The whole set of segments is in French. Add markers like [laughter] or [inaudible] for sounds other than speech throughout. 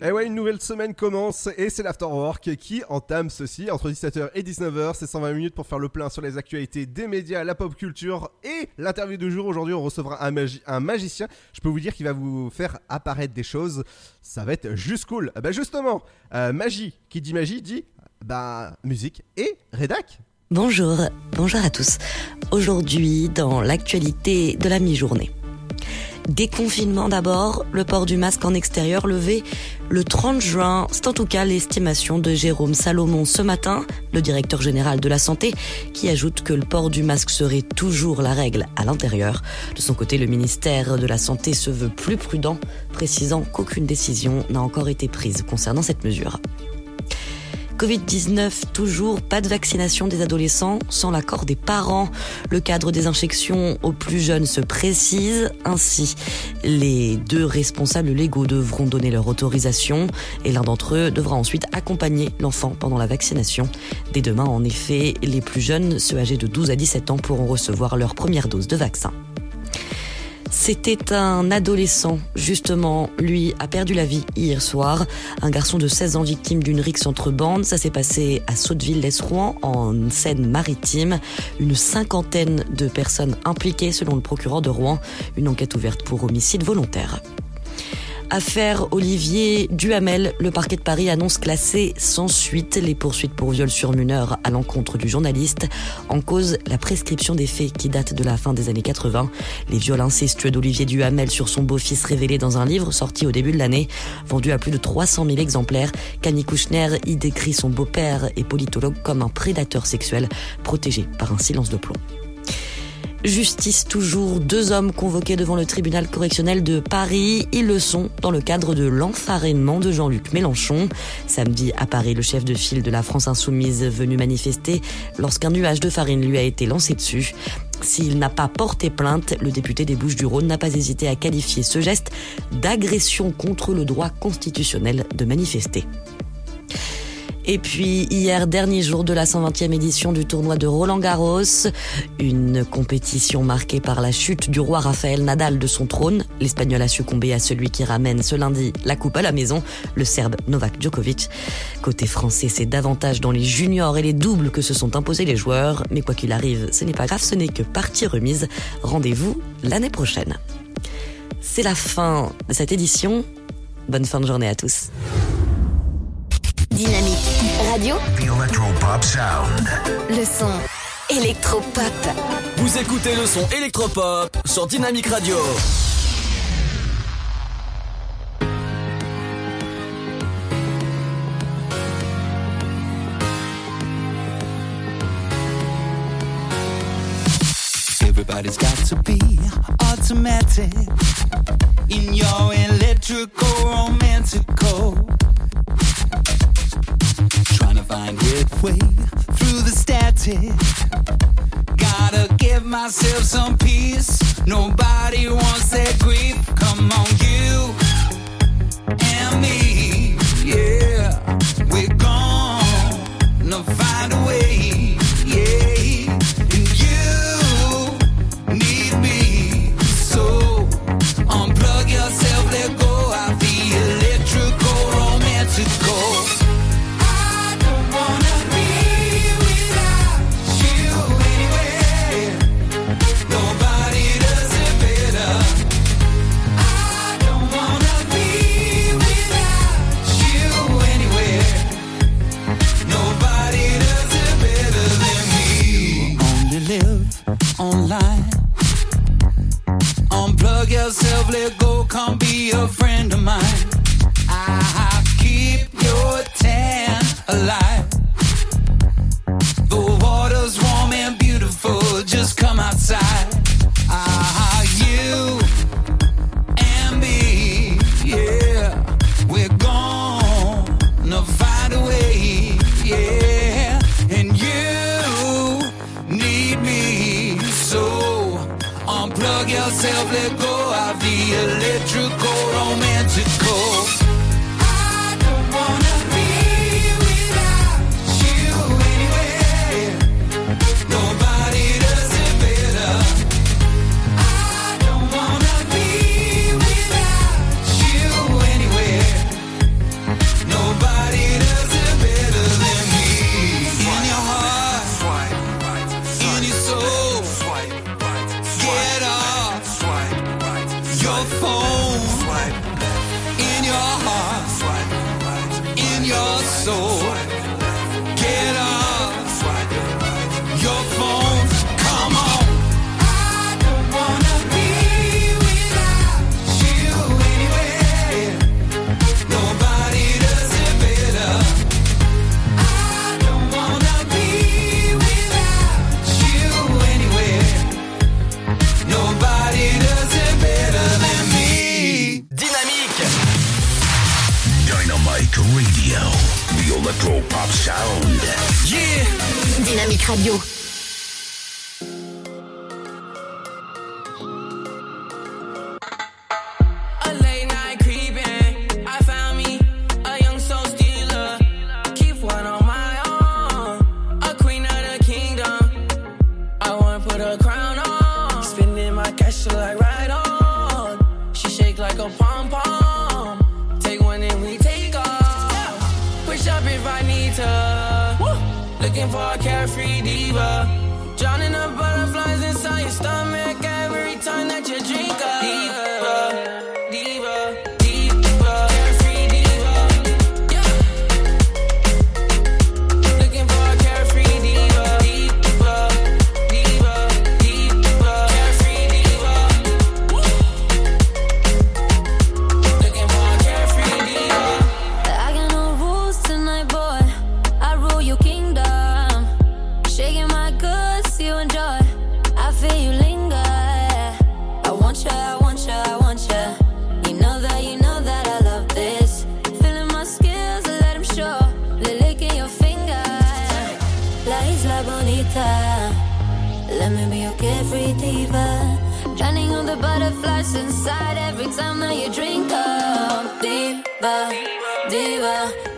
Et Eh ouais, une nouvelle semaine commence et c'est l'Afterwork qui entame ceci entre 17h et 19h. C'est 120 minutes pour faire le plein sur les actualités des médias, la pop culture et l'interview du jour. Aujourd'hui, on recevra un, magi- un magicien. Je peux vous dire qu'il va vous faire apparaître des choses. Ça va être juste cool. Ah Bah justement, euh, magie, qui dit magie dit bah musique et rédac. Bonjour, bonjour à tous. Aujourd'hui, dans l'actualité de la mi-journée. Déconfinement d'abord, le port du masque en extérieur levé le 30 juin. C'est en tout cas l'estimation de Jérôme Salomon ce matin, le directeur général de la santé, qui ajoute que le port du masque serait toujours la règle à l'intérieur. De son côté, le ministère de la Santé se veut plus prudent, précisant qu'aucune décision n'a encore été prise concernant cette mesure. Covid-19, toujours pas de vaccination des adolescents sans l'accord des parents. Le cadre des injections aux plus jeunes se précise. Ainsi, les deux responsables légaux devront donner leur autorisation et l'un d'entre eux devra ensuite accompagner l'enfant pendant la vaccination. Dès demain, en effet, les plus jeunes, ceux âgés de 12 à 17 ans, pourront recevoir leur première dose de vaccin. C'était un adolescent, justement. Lui a perdu la vie hier soir. Un garçon de 16 ans victime d'une rixe entre bandes. Ça s'est passé à Sotteville-lès-Rouen, en Seine-Maritime. Une cinquantaine de personnes impliquées, selon le procureur de Rouen. Une enquête ouverte pour homicide volontaire. Affaire Olivier Duhamel, le parquet de Paris annonce classer sans suite les poursuites pour viol sur mineur à l'encontre du journaliste. En cause, la prescription des faits qui date de la fin des années 80. Les viols incestueux d'Olivier Duhamel sur son beau-fils révélés dans un livre sorti au début de l'année, vendu à plus de 300 000 exemplaires. Camille Kouchner y décrit son beau-père et politologue comme un prédateur sexuel protégé par un silence de plomb. Justice toujours, deux hommes convoqués devant le tribunal correctionnel de Paris. Ils le sont dans le cadre de l'enfarinement de Jean-Luc Mélenchon. Samedi à Paris, le chef de file de la France insoumise venu manifester lorsqu'un nuage de farine lui a été lancé dessus. S'il n'a pas porté plainte, le député des Bouches-du-Rhône n'a pas hésité à qualifier ce geste d'agression contre le droit constitutionnel de manifester. Et puis hier, dernier jour de la 120e édition du tournoi de Roland Garros, une compétition marquée par la chute du roi Rafael Nadal de son trône. L'Espagnol a succombé à celui qui ramène ce lundi la coupe à la maison, le Serbe Novak Djokovic. Côté français, c'est davantage dans les juniors et les doubles que se sont imposés les joueurs. Mais quoi qu'il arrive, ce n'est pas grave, ce n'est que partie remise. Rendez-vous l'année prochaine. C'est la fin de cette édition. Bonne fin de journée à tous. Dynamique Radio, The Electropop Sound. le son électropop. Vous écoutez le son électropop sur Dynamique Radio. Everybody's got to be automatic in your electrical romantical. Find your way through the static. Gotta give myself some peace. Nobody wants that grief. Come on, you dancer. Let me be your carefree diva. Drowning all the butterflies inside every time that you drink up. Diva, diva.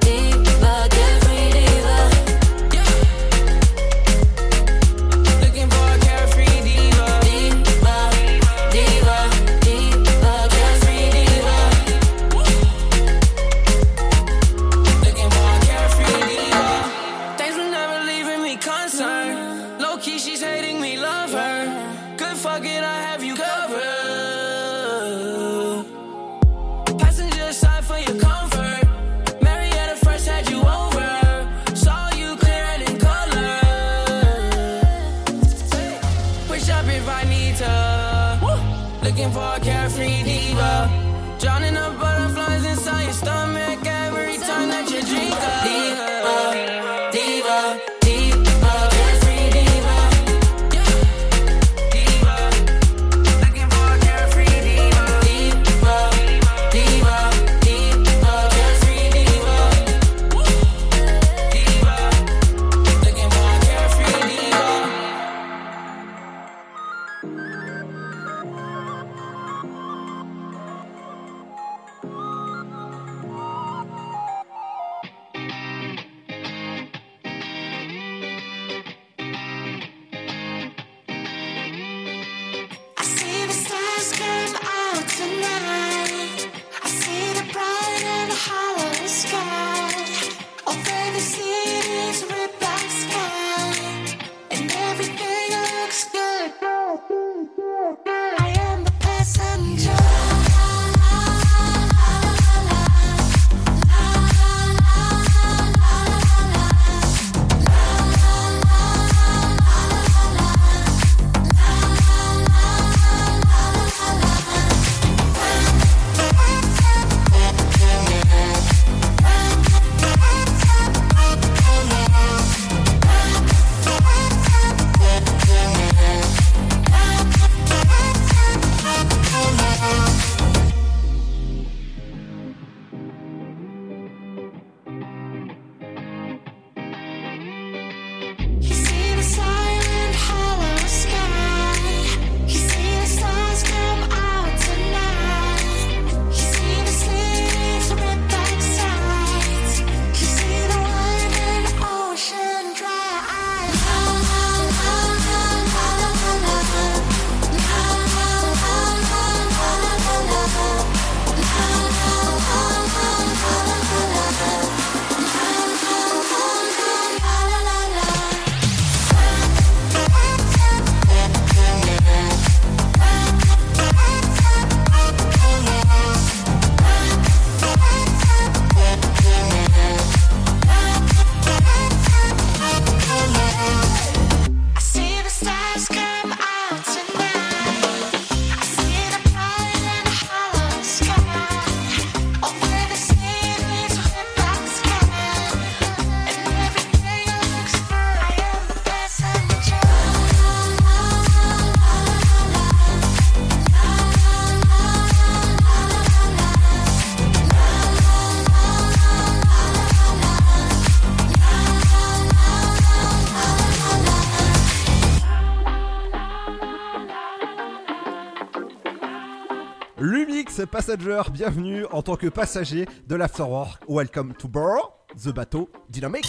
Passenger, bienvenue en tant que passager de l'Afterwork. Welcome to board the bateau dynamique.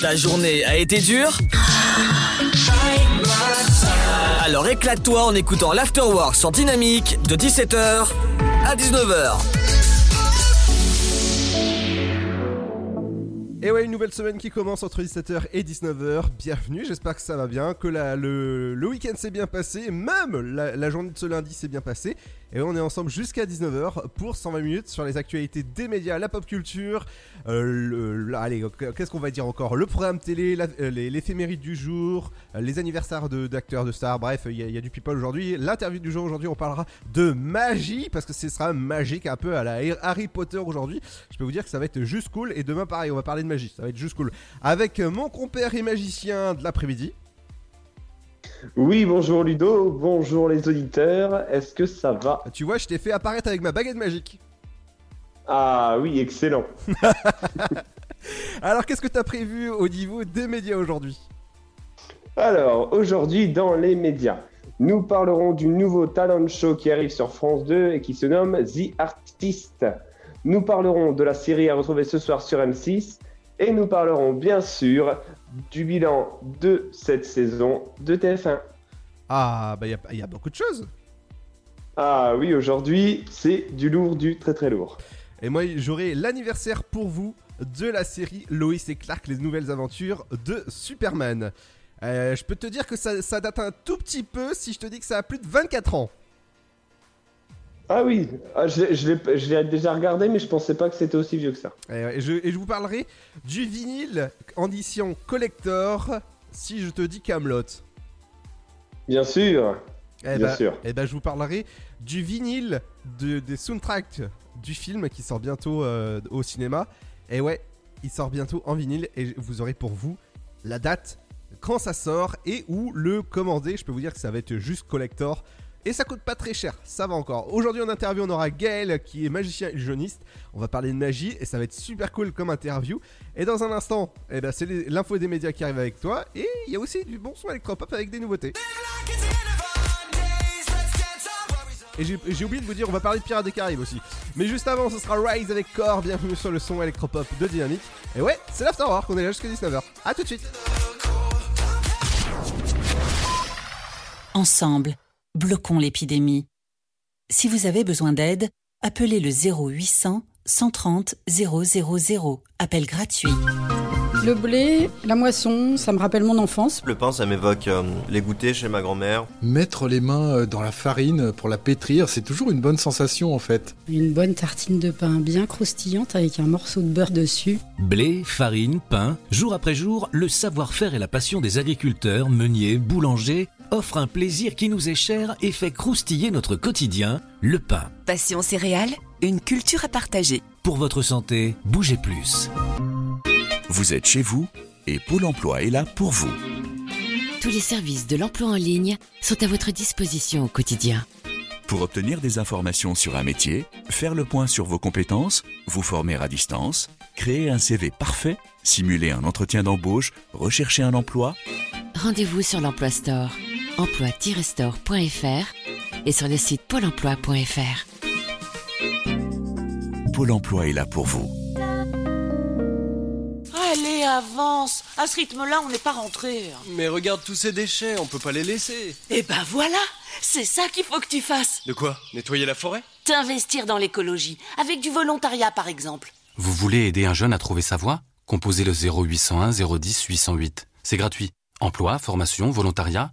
Ta journée a été dure? Alors éclate-toi en écoutant l'Afterwork sur Dynamique de 17h à 19h. Et ouais, une nouvelle semaine qui commence entre 17h et 19h. Bienvenue, j'espère que ça va bien, que la- le, le week-end s'est bien passé, même la, la journée de ce lundi s'est bien passée. Et on est ensemble jusqu'à 19h pour 120 minutes sur les actualités des médias, la pop culture. euh, allez, euh, qu'est-ce qu'on va dire encore? Le programme télé, euh, l'éphéméride du jour, les anniversaires de- d'acteurs, de, stars, bref, il y, a- du people aujourd'hui. L'interview du jour aujourd'hui, on parlera de magie, parce que ce sera magique un peu à la Harry Potter aujourd'hui. Je peux vous dire que ça va être juste cool. Et demain, pareil, on va parler de magie. Ça va être juste cool. Avec mon compère et magicien de l'après-midi. Oui, bonjour Ludo, bonjour les auditeurs, est-ce que ça va Tu vois, je t'ai fait apparaître avec ma baguette magique. Ah oui, excellent. [laughs] Alors, qu'est-ce que t'as prévu au niveau des médias aujourd'hui? Alors, aujourd'hui dans les médias, nous parlerons du nouveau talent show qui arrive sur France 2 et qui se nomme The Artist. Nous parlerons de la série à retrouver ce soir sur M6 et nous parlerons bien sûr du bilan de cette saison de TF1. Ah, bah, il y, y a beaucoup de choses. Ah oui, aujourd'hui, c'est du lourd, du très très lourd. Et moi, j'aurai l'anniversaire pour vous de la série Lois et Clark, les nouvelles aventures de Superman. Euh, je peux te dire que ça, ça date un tout petit peu si je te dis que ça a plus de 24 ans. Ah oui, ah, je, l'ai- je l'ai je l'ai déjà regardé, mais je pensais pas que c'était aussi vieux que ça. Et, et je, et je vous parlerai du vinyle en édition collector si je te dis Camelot. Bien sûr. Eh Bien ben- sûr. Eh ben, je vous parlerai du vinyle de, des soundtracks du film qui sort bientôt euh, au cinéma. Et ouais, il sort bientôt en vinyle et vous aurez pour vous la date quand ça sort et où le commander. Je peux vous dire que ça va être juste collector. Et ça coûte pas très cher, ça va encore. Aujourd'hui en interview, on aura Gaël qui est magicien illusionniste. On va parler de magie et ça va être super cool comme interview. Et dans un instant, eh ben, c'est l'info des médias qui arrive avec toi. Et il y a aussi du bon son électropop avec des nouveautés. Et j'ai oublié de vous dire, on va parler de Pirates des Caraïbes aussi. Mais juste avant, ce sera Rise avec Core. Bienvenue sur le son électropop de Dynamique. Et ouais, c'est l'Afterwork, on est là jusqu'à 19h. A tout de suite. Ensemble, bloquons l'épidémie. Si vous avez besoin d'aide, appelez le 0800 130 000. Appel gratuit. Le blé, la moisson, ça me rappelle mon enfance. Le pain, ça m'évoque euh, les goûters chez ma grand-mère. Mettre les mains euh, dans la farine pour la pétrir, c'est toujours une bonne sensation en fait. Une bonne tartine de pain bien croustillante avec un morceau de beurre dessus. Blé, farine, pain, jour après jour, le savoir-faire et la passion des agriculteurs, meuniers, boulangers offrent un plaisir qui nous est cher et fait croustiller notre quotidien, le pain. Passion céréales, une culture à partager. Pour votre santé, bougez plus. Vous êtes chez vous et Pôle emploi est là pour vous. Tous les services de l'emploi en ligne sont à votre disposition au quotidien. Pour obtenir des informations sur un métier, faire le point sur vos compétences, vous former à distance, créer un CV parfait, simuler un entretien d'embauche, rechercher un emploi, Rendez-vous sur l'Emploi Store, emploi-store.fr et sur le site pôle emploi.fr. Pôle emploi est là pour vous. Allez, avance À ce rythme-là, on n'est pas rentré. Mais regarde tous ces déchets, on peut pas les laisser. Eh ben voilà C'est ça qu'il faut que tu fasses De quoi? Nettoyer la forêt? T'investir dans l'écologie, avec du volontariat par exemple. Vous voulez aider un jeune à trouver sa voie? Composez le 0801 010 808. C'est gratuit. Emploi, formation, volontariat,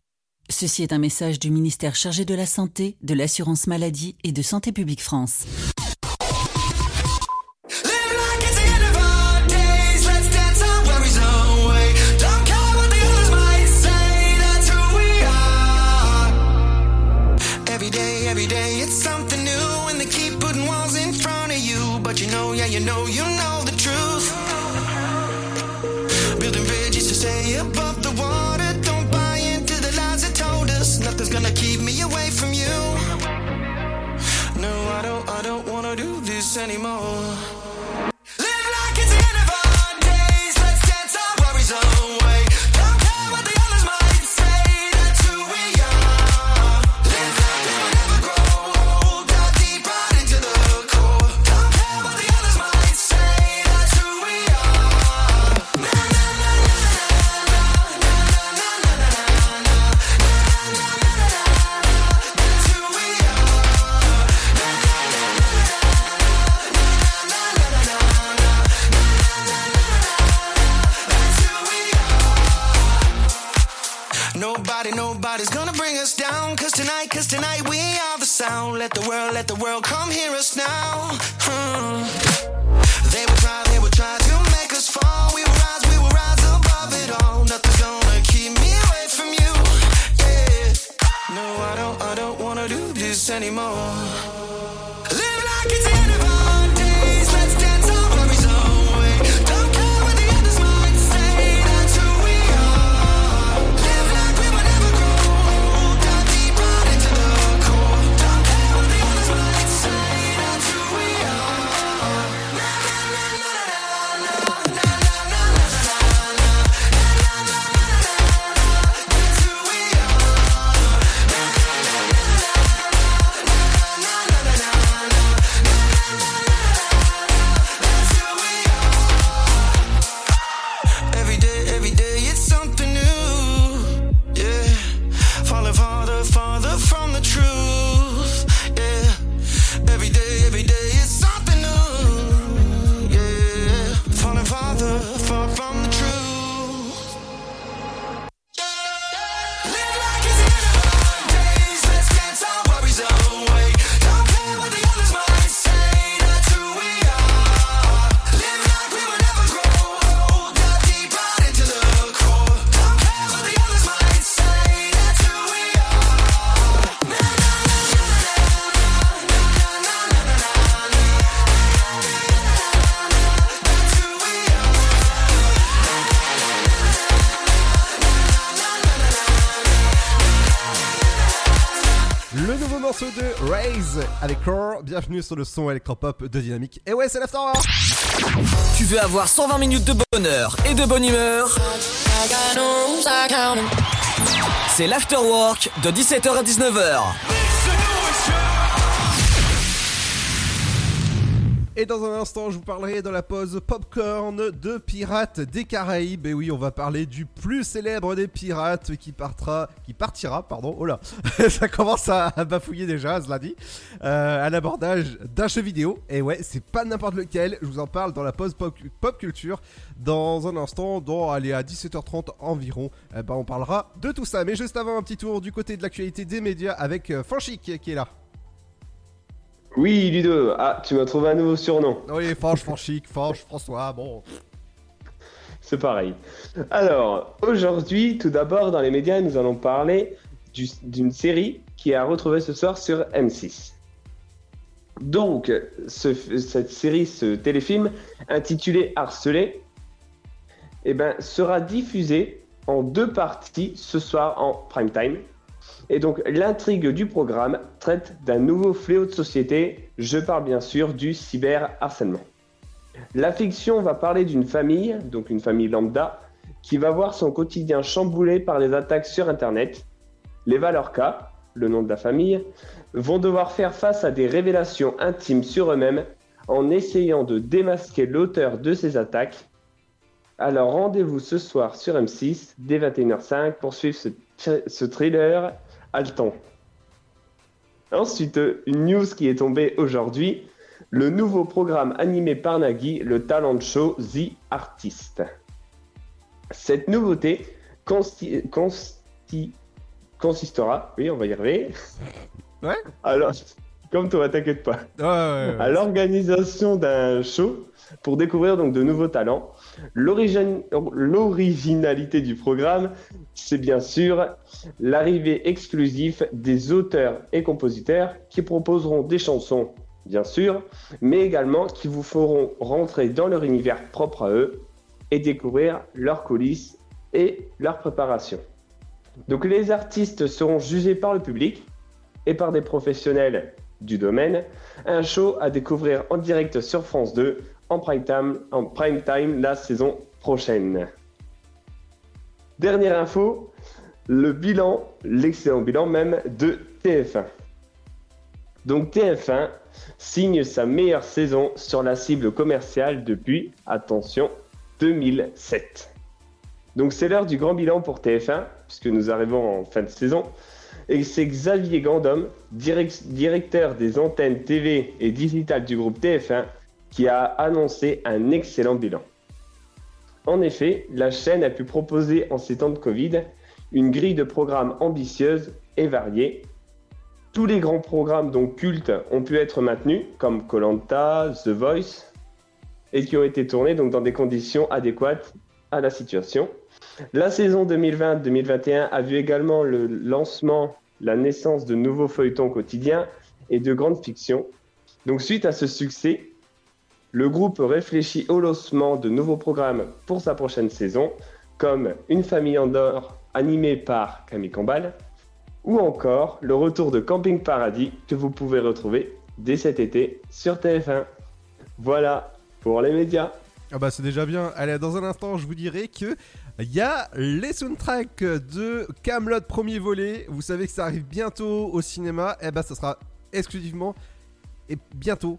Ceci est un message du ministère chargé de la Santé, de l'Assurance Maladie et de Santé Publique France. Anymore. Let the world, let the world come hear us now. Bienvenue sur le son électropop de Dynamique. Et ouais, c'est l'Afterwork. Tu veux avoir 120 minutes de bonheur et de bonne humeur? C'est l'Afterwork de 17h à 19h. Et dans un instant, je vous parlerai dans la pause popcorn de Pirates des Caraïbes. Et oui, on va parler du plus célèbre des pirates qui partira, qui partira, pardon. Oh là, [laughs] ça commence à bafouiller déjà, cela dit. Euh, à l'abordage d'un jeu vidéo. Et ouais, c'est pas n'importe lequel. Je vous en parle dans la pause pop, culture dans un instant. Dans allez à 17h30 environ. Eh ben, on parlera de tout ça. Mais juste avant, un petit tour du côté de l'actualité des médias avec euh, Fanchic qui est là. Oui, Ludo. Ah, tu m'as trouvé un nouveau surnom. Oui, Fanch, Fanchic, Fanch, François. Bon. C'est pareil. Alors, aujourd'hui, tout d'abord, dans les médias, nous allons parler du- d'une série qui est à retrouver ce soir sur M6. Donc, ce- cette série, ce téléfilm intitulé Harcelé, eh ben, sera diffusé en deux parties ce soir en prime time. Et donc, l'intrigue du programme traite d'un nouveau fléau de société. Je parle bien sûr du cyberharcèlement. La fiction va parler d'une famille, donc une famille lambda, qui va voir son quotidien chamboulé par les attaques sur Internet. Les Valorca, le nom de la famille, vont devoir faire face à des révélations intimes sur eux-mêmes en essayant de démasquer l'auteur de ces attaques. Alors rendez-vous ce soir sur M6 dès 21h05 pour suivre ce, ce thriller haletant. Ensuite, une news qui est tombée aujourd'hui, le nouveau programme animé par Nagui, le talent show The Artist. Cette nouveauté consti- consti- consistera, oui, on va y arriver. Ouais. Alors, comme toi, t'inquiète pas. Ouais, ouais, ouais. À l'organisation d'un show pour découvrir donc de nouveaux talents. L'originalité du programme, c'est bien sûr l'arrivée exclusive des auteurs et compositeurs qui proposeront des chansons, bien sûr, mais également qui vous feront rentrer dans leur univers propre à eux et découvrir leurs coulisses et leur préparation. Donc les artistes seront jugés par le public et par des professionnels du domaine. Un show à découvrir en direct sur France 2 en prime time, en prime time la saison prochaine. Dernière info, le bilan, l'excellent bilan même de TF1. Donc TF1 signe sa meilleure saison sur la cible commerciale depuis, attention, 2007. Donc c'est l'heure du grand bilan pour TF1, puisque nous arrivons en fin de saison. Et c'est Xavier Gandom, direct- directeur des antennes TV et digitales du groupe TF1, qui a annoncé un excellent bilan. En effet, la chaîne a pu proposer en ces temps de Covid une grille de programmes ambitieuse et variée. Tous les grands programmes donc cultes ont pu être maintenus, comme Colanta, The Voice, et qui ont été tournés donc dans des conditions adéquates à la situation. La saison 2020-2021 a vu également le lancement, la naissance de nouveaux feuilletons quotidiens et de grandes fictions. Donc suite à ce succès, le groupe réfléchit au lancement de nouveaux programmes pour sa prochaine saison, comme Une famille en or animée par Camille Combal, ou encore le retour de Camping Paradis que vous pouvez retrouver dès cet été sur TF1. Voilà pour les médias. Ah bah c'est déjà bien. Allez, dans un instant, je vous dirai que il y a les soundtracks de Camelot premier volet. Vous savez que ça arrive bientôt au cinéma. Et bah ça sera exclusivement et bientôt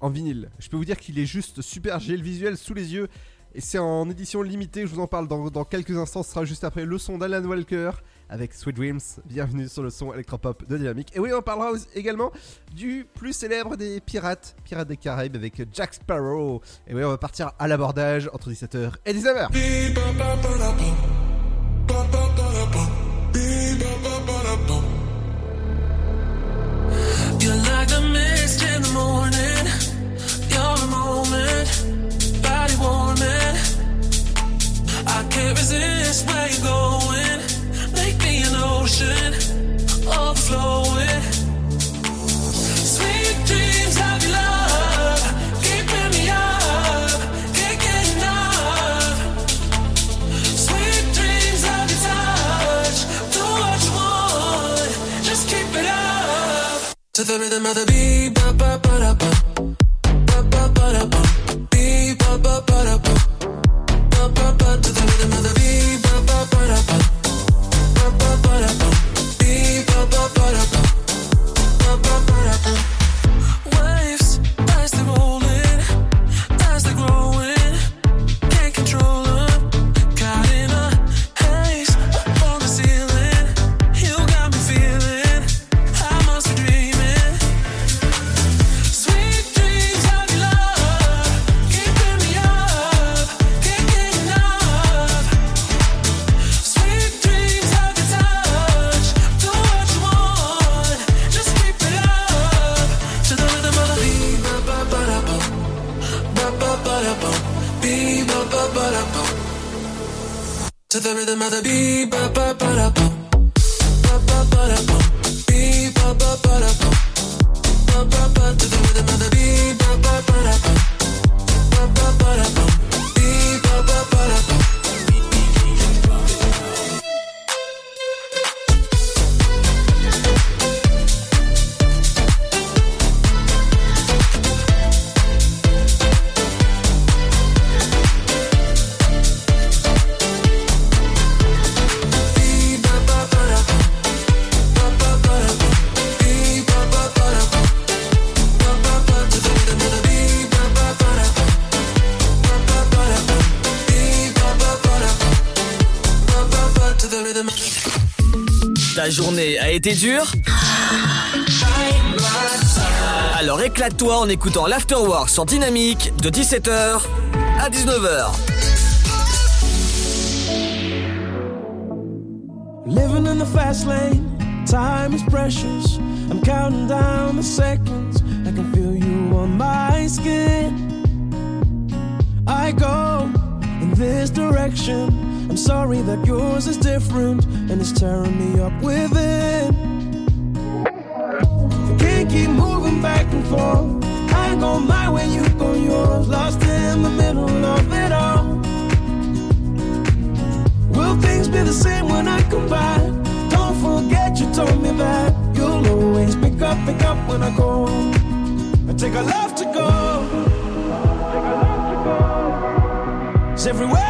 en vinyle. Je peux vous dire qu'il est juste super. J'ai le visuel sous les yeux et c'est en édition limitée. Je vous en parle dans, quelques instants. Ce sera juste après le son d'Alan Walker avec Sweet Dreams. Bienvenue sur le son électropop de Dynamique. Et oui, on parlera également du plus célèbre des pirates, Pirates des Caraïbes avec Jack Sparrow. Et oui, on va partir à l'abordage entre 17h et 19h. You're like the mist in the morning. Can't resist where you're going. Make me an ocean, overflowing. Sweet dreams of your love, keeping me up, can't get enough. Sweet dreams of your touch, do what you want, just keep it up. To the rhythm of the beat, ba ba ba da ba, ba ba ba da ba, beat ba ba ba da ba. To the rhythm of the beat, ba ba ba da ba, ba ba ba da ba, été Alors éclate-toi en écoutant l'Afterwork sur Dynamique de 17h à 19h. Living in the fast lane, time is precious. I'm counting down the seconds. I can feel you on my skin. I go in this direction. I'm sorry that yours is different and it's tearing me up within. Go my way, you go yours. Lost in the middle of it all. Will things be the same when I come back? Don't forget you told me that you'll always pick up, pick up when I go. I take a love to go. Cause everywhere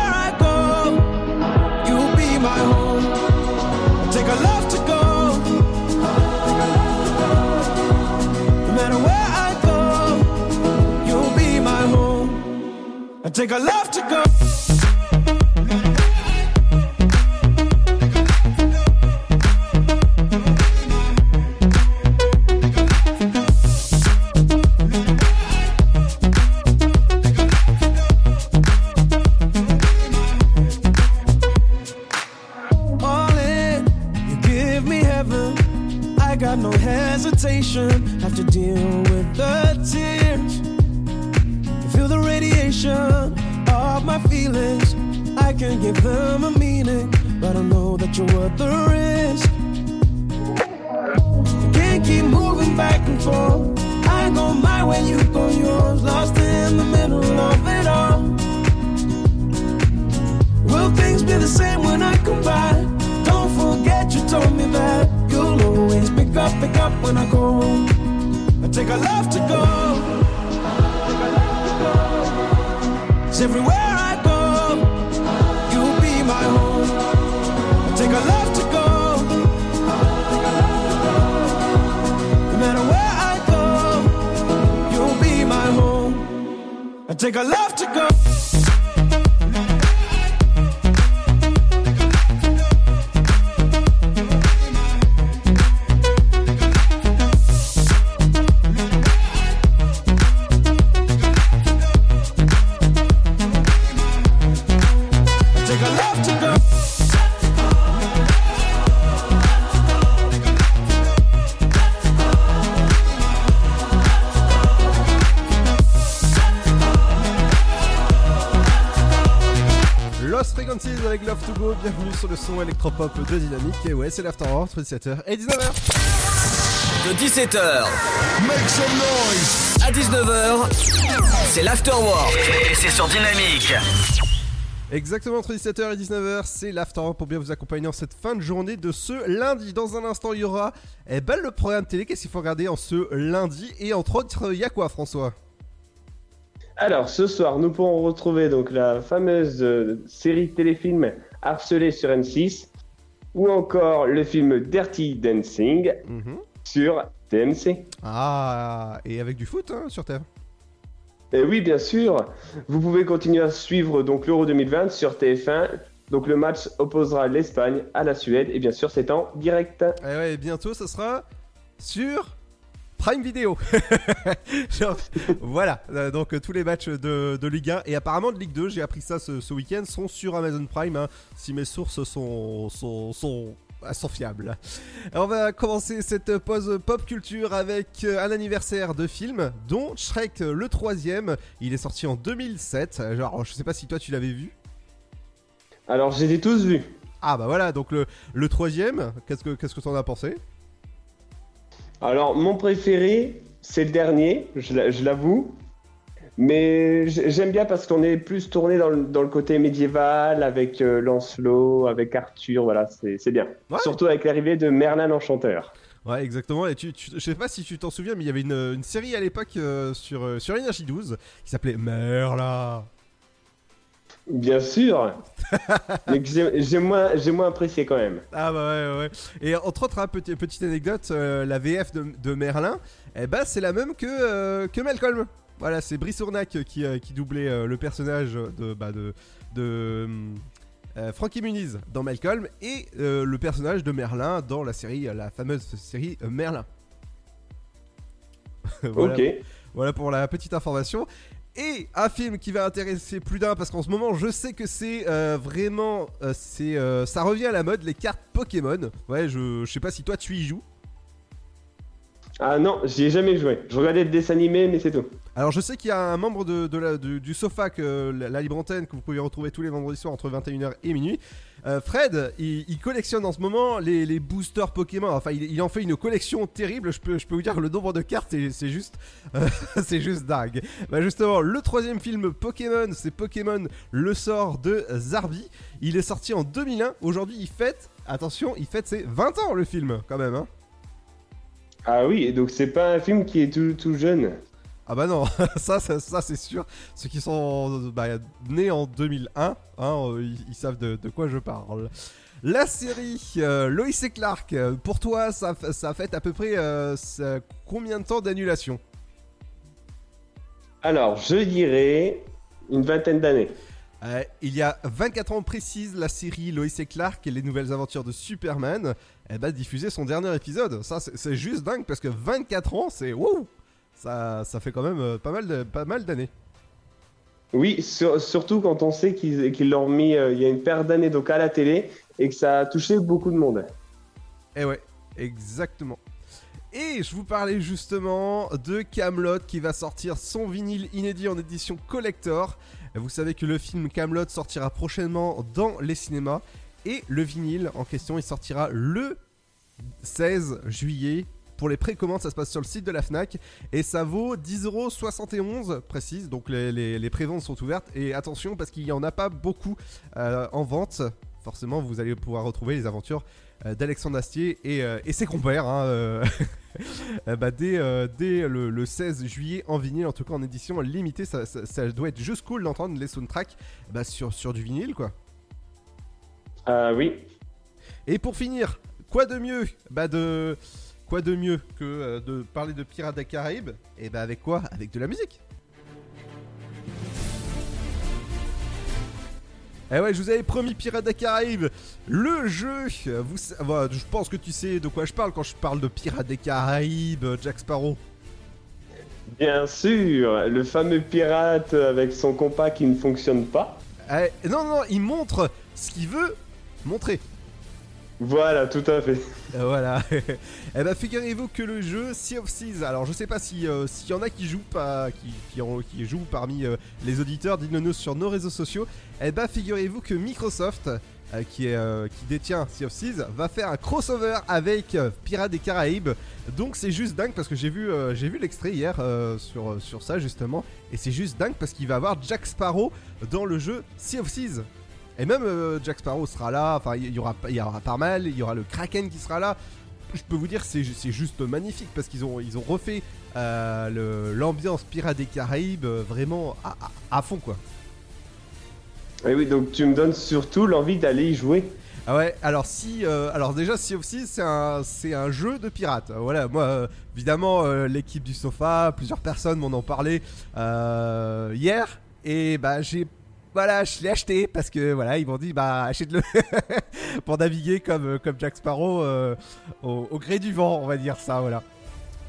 take a love to go. Take a love to go. Sur le son électropop de Dynamique. Et ouais, c'est l'After Hour entre 17h et 19h. De 17h Make some noise à 19h, c'est l'Afterwork et c'est sur Dynamique. Exactement entre 17h et 19h, c'est l'After pour bien vous accompagner en cette fin de journée de ce lundi. Dans un instant, il y aura eh ben, le programme télé. Qu'est-ce qu'il faut regarder en ce lundi? Et entre autres, il y a quoi, François? Alors, ce soir, nous pourrons retrouver donc la fameuse euh, série téléfilm Harcelé sur M6 ou encore le film Dirty Dancing sur TMC. Ah, et avec du foot hein, sur Terre. Et oui, bien sûr. Vous pouvez continuer à suivre donc l'Euro 2020 sur TF1. Donc le match opposera l'Espagne à la Suède et bien sûr c'est en direct. Et ouais, et bientôt, ce sera sur Prime Video. [laughs] Genre, voilà, euh, donc euh, tous les matchs de, de Ligue 1 et apparemment de Ligue 2, j'ai appris ça ce, ce week-end, sont sur Amazon Prime, hein, si mes sources sont, sont, sont, ah, sont fiables. On va commencer cette pause pop culture avec euh, un anniversaire de film, dont Shrek le troisième. Il est sorti en 2007. Euh, Genre, je sais pas si toi tu l'avais vu. Alors je les ai tous vus. Ah bah voilà, donc le, le troisième, qu'est-ce que qu'est-ce que t'en as pensé? Alors mon préféré c'est le dernier, je l'a- je l'avoue. Mais j'aime bien parce qu'on est plus tourné dans le, dans le côté médiéval avec euh, Lancelot, avec Arthur, voilà, c'est bien. Surtout avec l'arrivée de Merlin l'Enchanteur. Ouais, exactement. Et tu, tu- je sais pas si tu t'en souviens, mais il y avait une, une série à l'époque euh, sur, euh, sur Énergie 12 qui s'appelait Merla. Bien sûr. [laughs] mais que j'ai moins, apprécié quand même. Ah bah ouais, ouais. Et entre autres, hein, petit- petite anecdote, euh, la VF de, de Merlin, eh ben, c'est la même que, euh, que Malcolm. Voilà, c'est Brice Ournac qui, euh, qui doublait le personnage de, bah, de, de, Frankie Muniz dans Malcolm et le personnage de Merlin dans la série, la fameuse série Merlin. [laughs] voilà, Ok. voilà pour la petite information. Et un film qui va intéresser plus d'un parce qu'en ce moment je sais que c'est euh, vraiment euh, euh, ça revient à la mode les cartes Pokémon. Ouais, je, je sais pas si toi tu y joues. Ah non, j'y ai jamais joué. Je regardais le dessin animé, mais c'est tout. Alors je sais qu'il y a un membre de, du, du SOFAC, la, libre antenne, que vous pouvez retrouver tous les vendredis soirs entre 21h et minuit. Euh, Fred, il, collectionne en ce moment les, boosters Pokémon. Enfin, il, en fait une collection terrible. Je peux, je peux vous dire que le nombre de cartes, c'est- c'est juste, euh, [laughs] c'est juste dingue. Bah justement, le troisième film Pokémon, c'est Pokémon Le sort de Zarbi. Il est sorti en 2001. Aujourd'hui, il fête, attention, il fête ses 20 ans le film, quand même. Hein. Ah oui, et donc c'est pas un film qui est tout, tout jeune. Ah bah non, [laughs] ça, ça, ça, c'est sûr. Ceux qui sont bah, nés en 2001, hein, euh, ils, ils savent de, de quoi je parle. La série euh, Lois et Clark, euh, pour toi, ça, ça fait à peu près euh, ça- combien de temps d'annulation? Alors, je dirais une vingtaine d'années. Euh, Il y a 24 ans précise, la série Lois et Clark et les nouvelles aventures de Superman eh ben, diffusait son dernier épisode. Ça, c'est juste dingue parce que 24 ans, c'est wow ça, ça fait quand même euh, pas mal de- pas mal d'années. Oui, sur- surtout quand on sait qu'ils qu'ils l'ont mis euh, il y a une paire d'années donc à la télé et que ça a touché beaucoup de monde. Eh ouais, exactement. Et je vous parlais justement de Camelot qui va sortir son vinyle inédit en édition collector. Vous savez que le film Camelot sortira prochainement dans les cinémas et le vinyle en question il sortira le 16 juillet. Pour les précommandes, ça se passe sur le site de la Fnac et ça vaut 10,71€ précise. Donc les, préventes sont ouvertes et attention parce qu'il n'y en a pas beaucoup euh, en vente. Forcément, vous allez pouvoir retrouver les aventures d'Alexandre Astier et, euh, et ses compères hein, euh, [laughs] euh, bah, dès, euh, dès le, le 16 juillet en vinyle, en tout cas en édition limitée. Ça, ça- ça doit être juste cool d'entendre les soundtracks bah, sur, sur du vinyle quoi. Ah oui. Et pour finir, quoi de mieux Bah de quoi de mieux que euh, de parler de Pirates des Caraïbes? Et bah avec quoi? Avec de la musique. Eh ouais, je vous avais promis Pirates des Caraïbes, le jeu. Vous, sa- voilà, je pense que tu sais de quoi je parle quand je parle de Pirates des Caraïbes, Jack Sparrow. Bien sûr, le fameux pirate avec son compas qui ne fonctionne pas. Eh, non, non, il montre ce qu'il veut montrer. Voilà, tout à fait. Euh, Voilà. [laughs] Eh ben figurez-vous que le jeu Sea of Thieves, alors je sais pas si euh, s'il y en a qui jouent pas, qui, qui, en- qui jouent parmi euh, les auditeurs, dites-le nous sur nos réseaux sociaux. Eh ben figurez-vous que Microsoft, qui, détient Sea of Thieves, va faire un crossover avec Pirates des Caraïbes. Donc c'est juste dingue parce que j'ai vu, j'ai l'extrait hier sur, sur ça justement, et c'est juste dingue parce qu'il va avoir Jack Sparrow dans le jeu Sea of Thieves. Et même euh, Jack Sparrow sera là, enfin il y aura, y aura pas mal, il y aura le Kraken qui sera là. Je peux vous dire c'est ju- c'est juste magnifique parce qu'ils ont, ils ont refait euh, l'ambiance Pirates des Caraïbes euh, vraiment à, à- à fond quoi. Et oui, donc tu me donnes surtout l'envie d'aller y jouer. Ah ouais, alors si, euh, alors déjà Sea of Thieves c'est un, c'est un jeu de pirates. Voilà, moi euh, évidemment euh, l'équipe du sofa, plusieurs personnes m'en ont parlé hier et bah j'ai, voilà, je l'ai acheté parce que voilà ils m'ont dit bah achète-le [laughs] pour naviguer comme euh, comme Jack Sparrow euh, au, gré du vent, on va dire ça, voilà.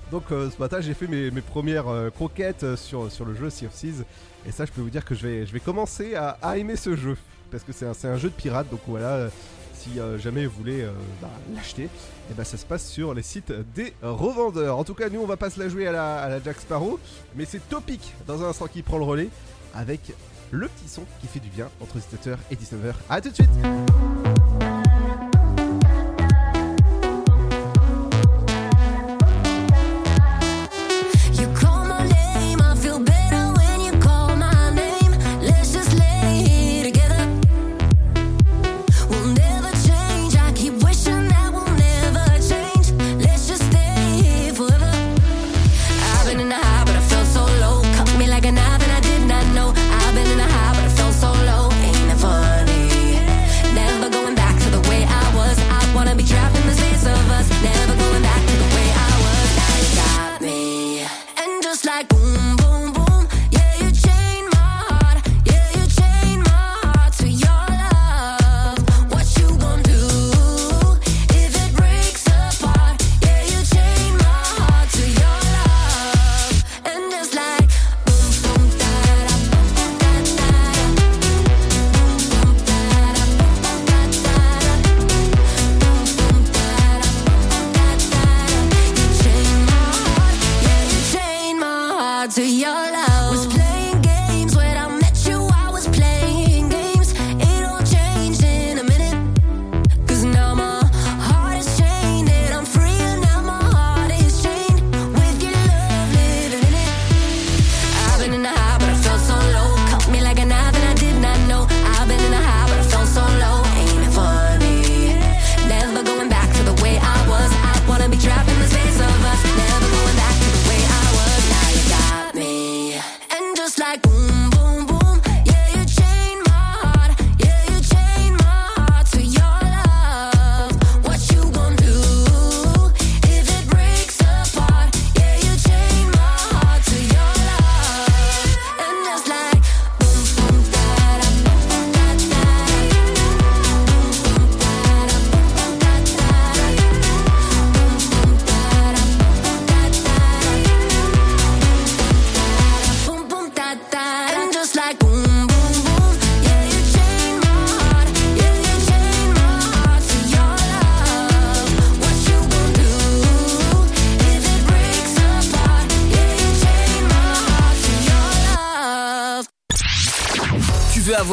Donc euh, ce matin j'ai fait mes, mes premières croquettes sur, sur le jeu Sea of Thieves et ça je peux vous dire que je vais, je vais commencer à, aimer ce jeu. Parce que c'est un, un jeu de pirates donc voilà si jamais vous voulez bah, l'acheter et ben ça se passe sur les sites des revendeurs. En tout cas nous on va pas se la jouer à la, à la Jack Sparrow mais c'est Topic dans un instant qui prend le relais avec le petit son qui fait du bien entre 17h et 19h à tout de suite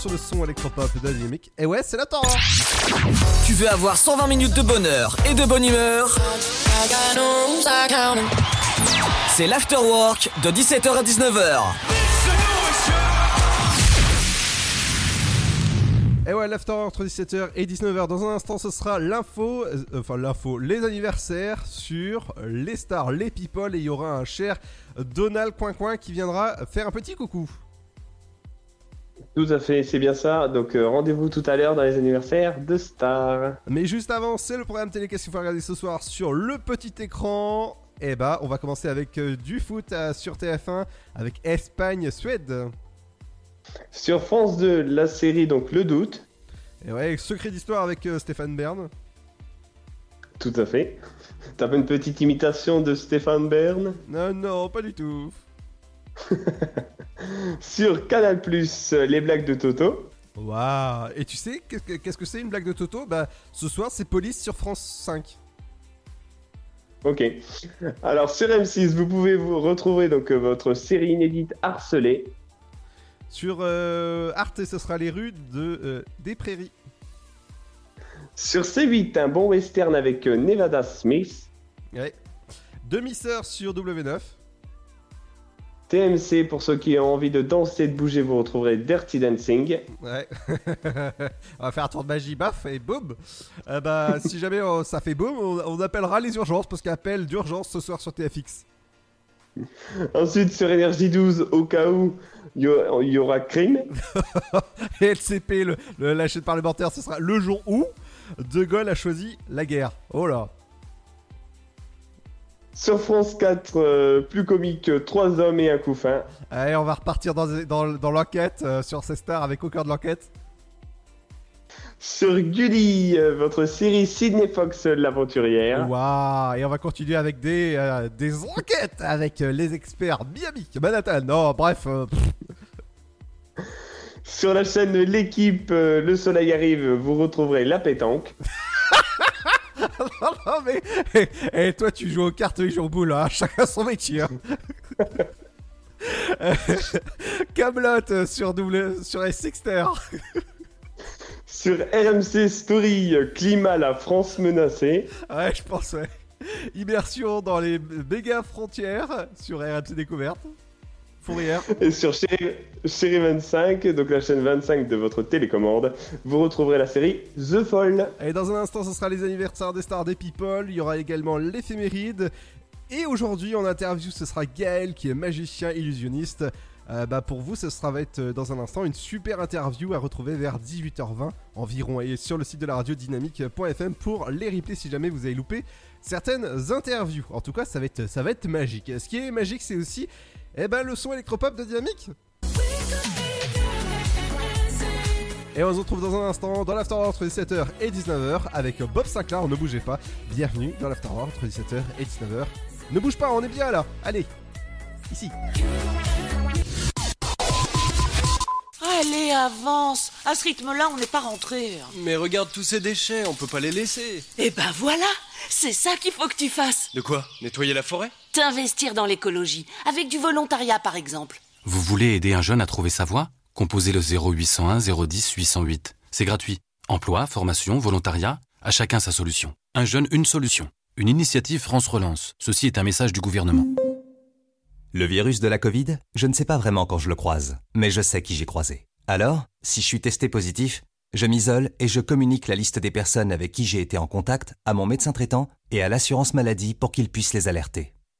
Sur le son électropop de Dynamique. Et ouais, c'est la temps. Tu veux avoir 120 minutes de bonheur et de bonne humeur? C'est l'afterwork de 17h à 19h. Et ouais, l'after entre 17h et 19h. Dans un instant, ce sera l'info, euh, enfin l'info, les anniversaires sur les stars, les people. Et il y aura un cher Donald Coin Coin qui viendra faire un petit coucou. Tout à fait, c'est bien ça. Donc euh, rendez-vous tout à l'heure dans les anniversaires de Star. Mais juste avant, c'est le programme télé qu'est-ce qu'il faut regarder ce soir sur le petit écran? Et bah, on va commencer avec euh, du foot euh, sur TF1 avec Espagne-Suède. Sur France 2, la série donc Le Doute. Et ouais, secret d'histoire avec euh, Stéphane Bern. Tout à fait. [laughs] T'as une petite imitation de Stéphane Bern? Non, non, pas du tout. [laughs] Sur Canal les blagues de Toto. Waouh Et tu sais, qu'est-ce que c'est une blague de Toto? Bah, ce soir, c'est Police sur France 5. Ok. Alors sur M6, vous pouvez vous retrouver donc euh, votre série inédite Harcelé. Sur euh, Arte, ce sera les rues de, euh, des Prairies. Sur C8, un bon western avec euh, Nevada Smith. Ouais. Demi-sœur sur W9. TMC, pour ceux qui ont envie de danser et de bouger, vous retrouverez Dirty Dancing. Ouais. [laughs] on va faire un tour de magie, baf, et boum. Euh, bah, [laughs] si jamais ça fait boum, on, on appellera les urgences parce qu'appel d'urgence ce soir sur TFX. Ensuite, sur Énergie 12, au cas où il y, aura Crime. [laughs] Et LCP, le, le- la chaîne parlementaire, ce sera le jour où De Gaulle a choisi la guerre. Oh là. Sur France 4, euh, plus comique, euh, Trois hommes et un couffin. Allez, on va repartir dans, dans, dans l'enquête euh, sur ces stars avec au cœur de l'enquête. Sur Gulli, euh, votre série Sydney Fox l'aventurière. Waouh Et on va continuer avec des, euh, des enquêtes avec les experts Miami, Manhattan. Non, bref. Sur la chaîne L'équipe, Le Soleil arrive, vous retrouverez la pétanque. [laughs] [laughs] non, non, mais. Et, et toi, tu joues aux cartes, ils jouent aux boules, hein. [laughs] chacun son métier. hein. [laughs] Camelot euh, sur double sur Sixter. Sur RMC Story, climat, la France menacée. Ouais, je pense, ouais. Immersion dans les méga frontières sur RMC Découverte. Fourrière. Et sur Chéri, Chéri 25, donc la chaîne 25 de votre télécommande, vous retrouverez la série The Fall. Et dans un instant, ce sera les anniversaires des stars des People. Il y aura également l'éphéméride. Et aujourd'hui, en interview, ce sera Gaël qui est magicien illusionniste. Euh, bah pour vous, ce sera va être euh, dans un instant une super interview à retrouver vers 18h20 environ et sur le site de la radio dynamique.fm pour les replays si jamais vous avez loupé certaines interviews. En tout cas, ça va être, ça va être magique. Ce qui est magique, c'est aussi eh ben, le son électropop de Dynamique. Et on se retrouve dans un instant dans l'After entre 17h et 19h avec Bob Sinclair, ne bougez pas. Bienvenue dans l'After entre 17h et 19h. Ne bouge pas, on est bien là. Allez, ici. Allez, avance À ce rythme-là, on n'est pas rentré. Mais regarde tous ces déchets, on peut pas les laisser. Eh ben voilà C'est ça qu'il faut que tu fasses De quoi? Nettoyer la forêt? T'investir dans l'écologie, avec du volontariat par exemple. Vous voulez aider un jeune à trouver sa voie? Composez le 0801 010 808. C'est gratuit. Emploi, formation, volontariat, à chacun sa solution. Un jeune, une solution. Une initiative France Relance. Ceci est un message du gouvernement. Le virus de la Covid, je ne sais pas vraiment quand je le croise, mais je sais qui j'ai croisé. Alors, si je suis testé positif, je m'isole et je communique la liste des personnes avec qui j'ai été en contact à mon médecin traitant et à l'assurance maladie pour qu'ils puissent les alerter.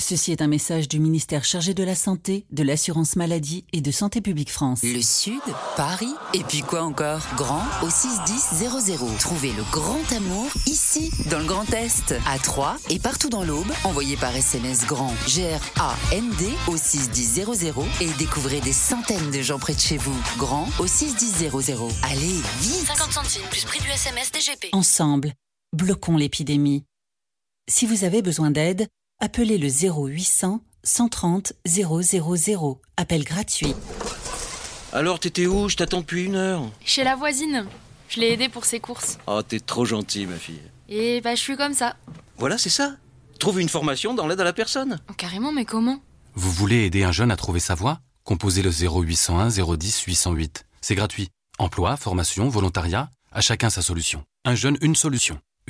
Ceci est un message du ministère chargé de la Santé, de l'Assurance Maladie et de Santé Publique France. Le Sud, Paris, et puis quoi encore? Grand au 61000. Trouvez le grand amour ici, dans le Grand Est, à Troyes et partout dans l'Aube. Envoyez par SMS grand G-R-A-N-D au 61000 et découvrez des centaines de gens près de chez vous. Grand au 61000. Allez, vite 50 centimes plus prix du SMS DGP. Ensemble, bloquons l'épidémie. Si vous avez besoin d'aide, appelez le 0800 130 000. Appel gratuit. Alors, t'étais où? Je t'attends depuis une heure. Chez la voisine. Je l'ai aidée pour ses courses. Oh, t'es trop gentil, ma fille. Et bah, je suis comme ça. Voilà, c'est ça. Trouve une formation dans l'aide à la personne. Oh, carrément, mais comment? Vous voulez aider un jeune à trouver sa voie? Composez le 0801 010 808. C'est gratuit. Emploi, formation, volontariat, à chacun sa solution. Un jeune, une solution.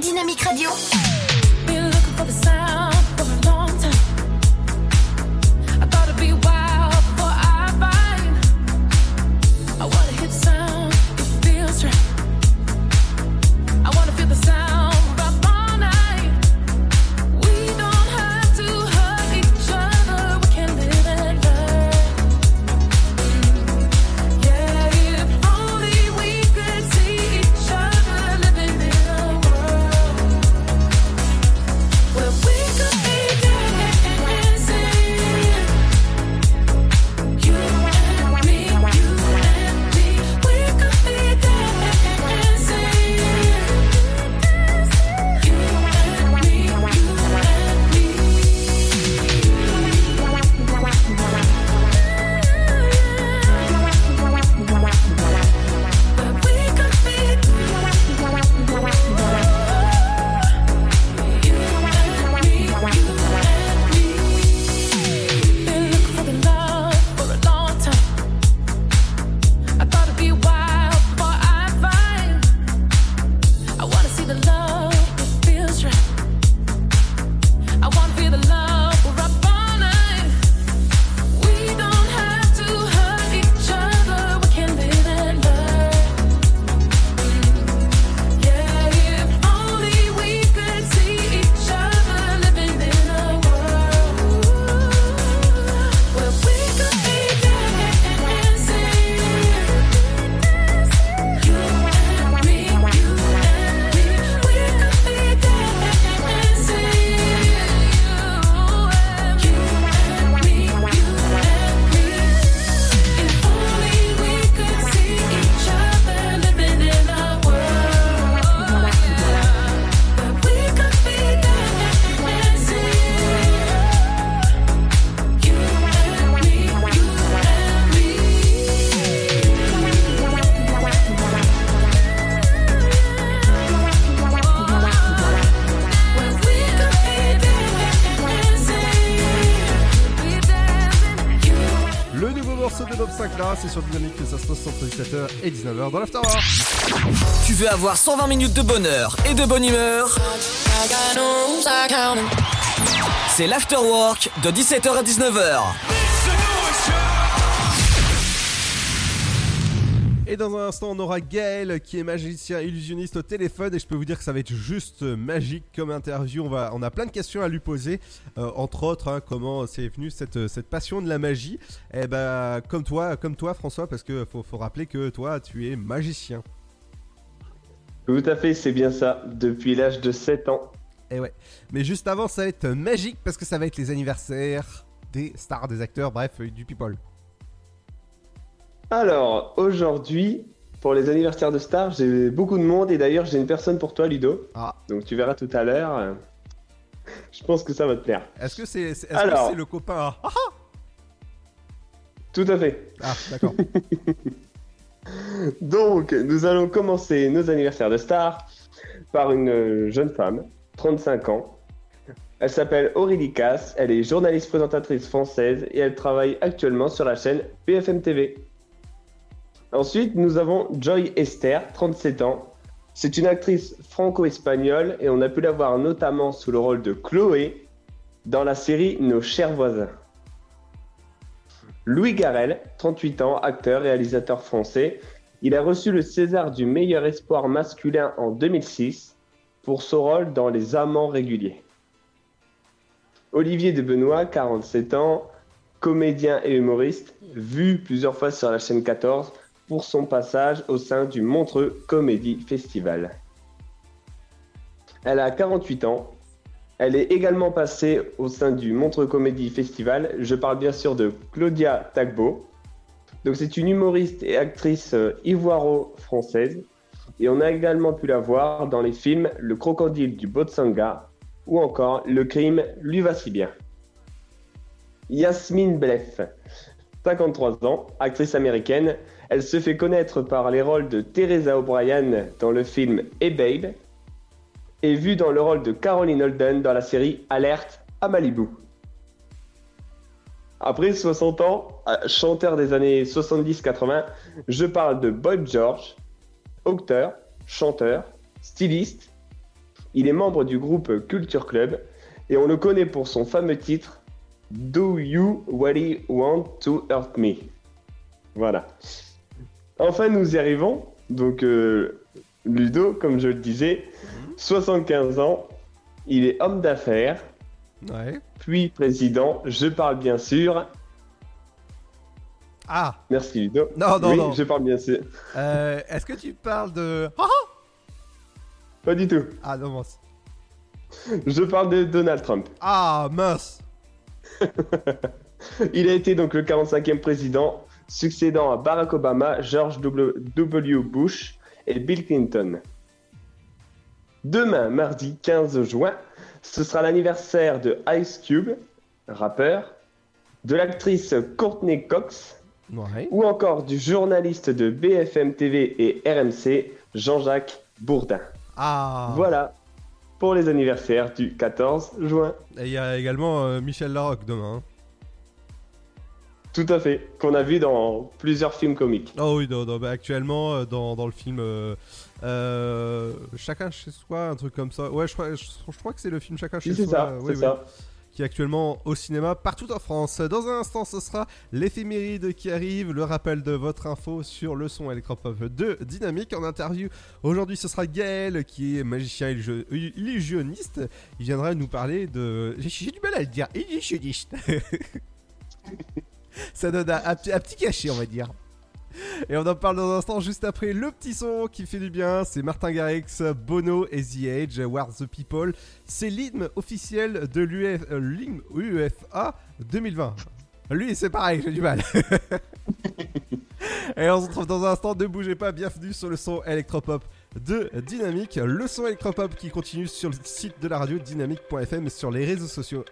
Dynamique Radio. 17h et 19h dans l'Afterwork. Tu veux avoir 120 minutes de bonheur et de bonne humeur? C'est l'Afterwork de 17h à 19h. Et dans un instant, on aura Gaël qui est magicien illusionniste au téléphone et je peux vous dire que ça va être juste magique comme interview. On, va, on a plein de questions à lui poser, euh, entre autres, hein, comment c'est venu cette, cette passion de la magie. Et ben, comme toi, comme toi, François, parce que faut, faut rappeler que toi, tu es magicien. Tout à fait, c'est bien ça, depuis l'âge de 7 ans. Et ouais. Mais juste avant, ça va être magique parce que ça va être les anniversaires des stars, des acteurs, bref, du people. Alors, aujourd'hui, pour les anniversaires de stars, j'ai beaucoup de monde et d'ailleurs, j'ai une personne pour toi, Ludo. Ah. Donc, tu verras tout à l'heure. Je pense que ça va te plaire. Est-ce que c'est est, le copain à- Ah, ah Tout à fait. Ah, d'accord. [laughs] Donc, nous allons commencer nos anniversaires de stars par une jeune femme, 35 ans. Elle s'appelle Aurélie Casse, elle est journaliste présentatrice française et elle travaille actuellement sur la chaîne BFM TV. Ensuite, nous avons Joy Esther, 37 ans. C'est une actrice franco-espagnole et on a pu la voir notamment sous le rôle de Chloé dans la série Nos chers voisins. Louis Garrel, 38 ans, acteur, réalisateur français. Il a reçu le César du meilleur espoir masculin en 2006 pour son rôle dans Les Amants réguliers. Olivier de Benoît, 47 ans, comédien et humoriste, vu plusieurs fois sur la chaîne 14 pour son passage au sein du Montreux Comedy Festival. Elle a 48 ans. Elle est également passée au sein du Montreux Comedy Festival. Je parle bien sûr de Claudia Tagbo. Donc c'est une humoriste et actrice euh, ivoiro-française. Et on a également pu la voir dans les films Le Crocodile du Botsanga ou encore Le Crime lui va si bien. Yasmine Bleff, 53 ans, actrice américaine. Elle se fait connaître par les rôles de Teresa O'Brien dans le film Hey Babe et vue dans le rôle de Caroline Holden dans la série Alerte à Malibu. Après 60 ans, euh, chanteur des années 70-80, je parle de Bob George, auteur, chanteur, styliste. Il est membre du groupe Culture Club et on le connaît pour son fameux titre Do You Really Want to Hurt Me? Voilà. Enfin, nous y arrivons. Donc, euh, Ludo, comme je le disais, 75 ans, il est homme d'affaires, Ouais. puis président. Je parle bien sûr. Ah Merci Ludo. Non, non, Oui, non. je parle bien sûr. Euh, Est-ce que tu parles de. Ah, ah Pas du tout. Ah non, mince. Je parle de Donald Trump. Ah mince [laughs] Il a été donc le 45e président, succédant à Barack Obama, George W. Bush et Bill Clinton. Demain, mardi 15 juin, ce sera l'anniversaire de Ice Cube, rappeur, de l'actrice Courtney Cox, Ouais. ou encore du journaliste de BFM TV et RMC, Jean-Jacques Bourdin. Ah Voilà pour les anniversaires du 14 juin. Et il y a également euh, Michel Larocque demain. hein. Tout à fait, qu'on a vu dans plusieurs films comiques. Oh oui, non, non, bah, actuellement, euh, dans, dans le film euh, euh, Chacun chez soi, un truc comme ça. Ouais, je crois, je, je crois que c'est le film Chacun chez c'est soi. ça, c'est oui, oui. ça. Qui est actuellement au cinéma partout en France. Dans un instant, ce sera l'éphéméride qui arrive, le rappel de votre info sur le son électropop de Dynamique en interview. Aujourd'hui, ce sera Gaël qui est magicien illusionniste. Il viendra nous parler de. J'ai j'ai du mal à le dire, illusionniste. [laughs] Ça donne un, petit- cachet, on va dire. Et on en parle dans un instant, juste après le petit son qui fait du bien. C'est Martin Garrix, Bono et The Age, Where the People. C'est l'hymne officiel de l'UF, euh, l'hymne UEFA 2020. Lui, c'est pareil, j'ai du mal. [laughs] et on se retrouve dans un instant, ne bougez pas, bienvenue sur le son électropop de Dynamique. Le son électropop qui continue sur le site de la radio dynamique.fm sur les réseaux sociaux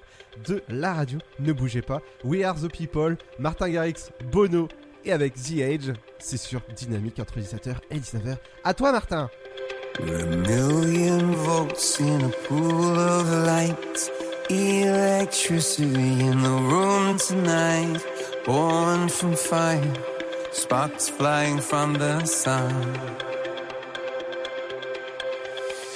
de la radio. Ne bougez pas. We are the people. Martin Garrix, Bono et avec The Age. C'est sur Dynamique entre 17h et 19h. À toi, Martin. Million volts in a pool of light. Electricity in the room tonight. Born from fire. Sparks flying from the sun.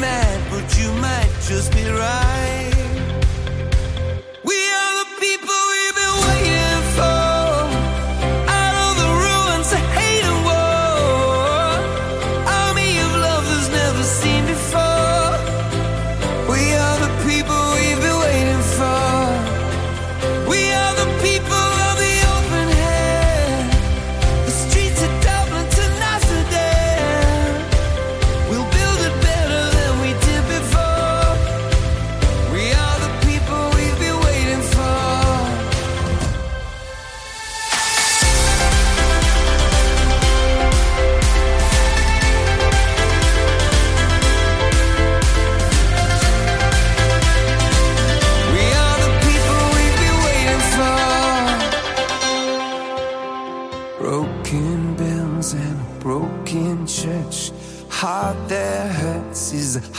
Mad, but you might just be right.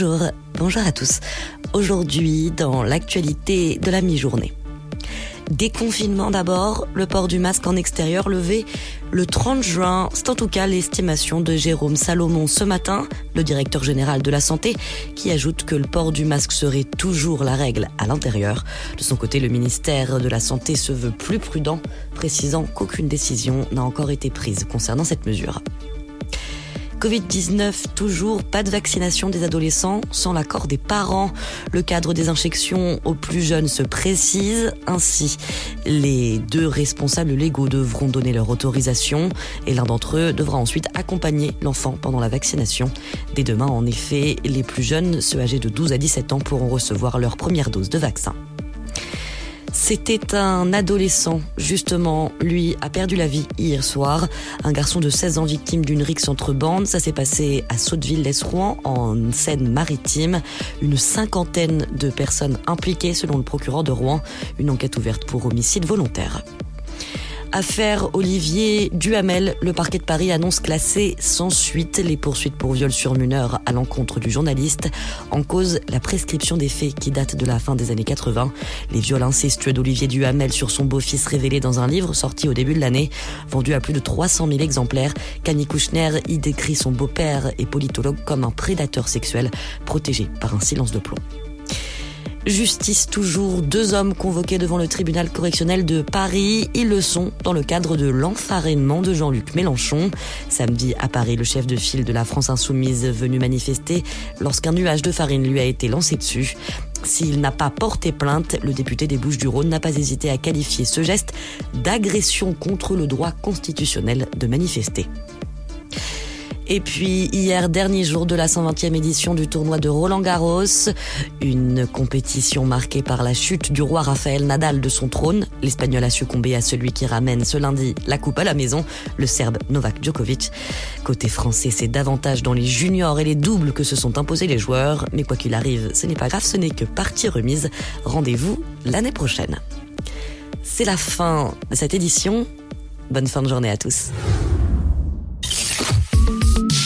Bonjour, bonjour à tous. Aujourd'hui, dans l'actualité de la mi-journée. Déconfinement d'abord, le port du masque en extérieur levé le 30 juin. C'est en tout cas l'estimation de Jérôme Salomon ce matin, le directeur général de la santé, qui ajoute que le port du masque serait toujours la règle à l'intérieur. De son côté, le ministère de la Santé se veut plus prudent, précisant qu'aucune décision n'a encore été prise concernant cette mesure. Covid-19, toujours pas de vaccination des adolescents sans l'accord des parents. Le cadre des injections aux plus jeunes se précise. Ainsi, les deux responsables légaux devront donner leur autorisation et l'un d'entre eux devra ensuite accompagner l'enfant pendant la vaccination. Dès demain, en effet, les plus jeunes, ceux âgés de 12 à 17 ans, pourront recevoir leur première dose de vaccin. C'était un adolescent, justement. Lui a perdu la vie hier soir. Un garçon de 16 ans victime d'une rixe entre bandes. Ça s'est passé à Sotteville-lès-Rouen, en Seine-Maritime. Une cinquantaine de personnes impliquées, selon le procureur de Rouen. Une enquête ouverte pour homicide volontaire. Affaire Olivier Duhamel, le parquet de Paris annonce classer sans suite les poursuites pour viol sur mineur à l'encontre du journaliste. En cause, la prescription des faits qui date de la fin des années 80. Les viols incestueux d'Olivier Duhamel sur son beau-fils révélés dans un livre sorti au début de l'année, vendu à plus de 300 000 exemplaires. Camille Kouchner y décrit son beau-père et politologue comme un prédateur sexuel protégé par un silence de plomb. Justice toujours, deux hommes convoqués devant le tribunal correctionnel de Paris. Ils le sont dans le cadre de l'enfarénement de Jean-Luc Mélenchon. Samedi à Paris, le chef de file de la France insoumise venu manifester lorsqu'un nuage de farine lui a été lancé dessus. S'il n'a pas porté plainte, le député des Bouches-du-Rhône n'a pas hésité à qualifier ce geste d'agression contre le droit constitutionnel de manifester. Et puis hier, dernier jour de la 120e édition du tournoi de Roland Garros, une compétition marquée par la chute du roi Rafael Nadal de son trône. L'Espagnol a succombé à celui qui ramène ce lundi la coupe à la maison, le Serbe Novak Djokovic. Côté français, c'est davantage dans les juniors et les doubles que se sont imposés les joueurs. Mais quoi qu'il arrive, ce n'est pas grave, ce n'est que partie remise. Rendez-vous l'année prochaine. C'est la fin de cette édition. Bonne fin de journée à tous.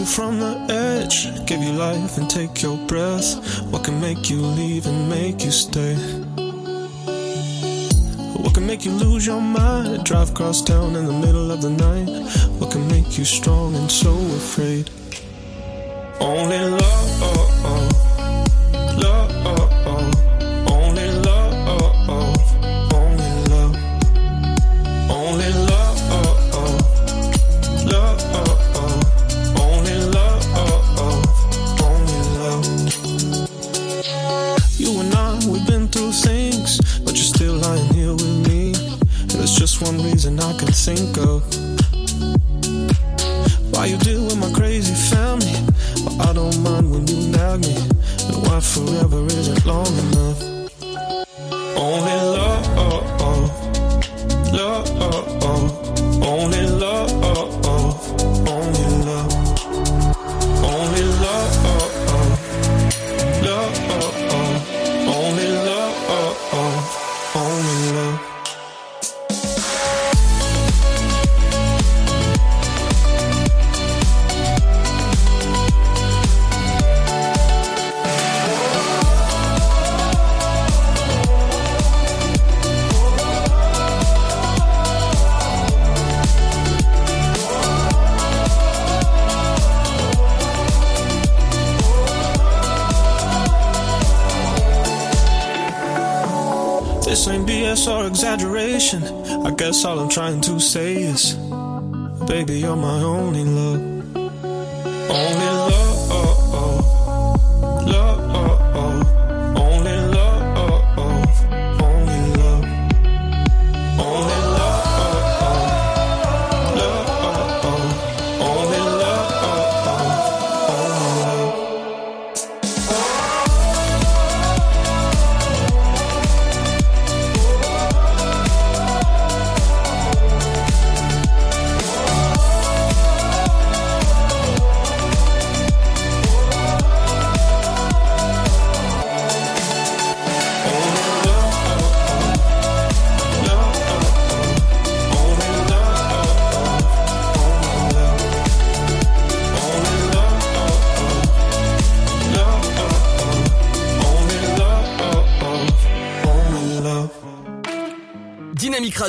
You from the edge? Give you life and take your breath. What can make you leave and make you stay? What can make you lose your mind? Drive across town in the middle of the night. What can make you strong and so afraid? Only love, oh, oh.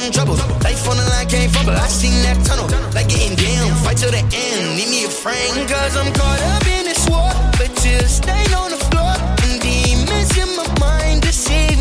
From trouble. Life on the line can't fumble. I seen that tunnel, like getting down. Fight till the end, need me a friend. Cause I'm caught up in this war, but you stay on the floor. And demons in my mind deceive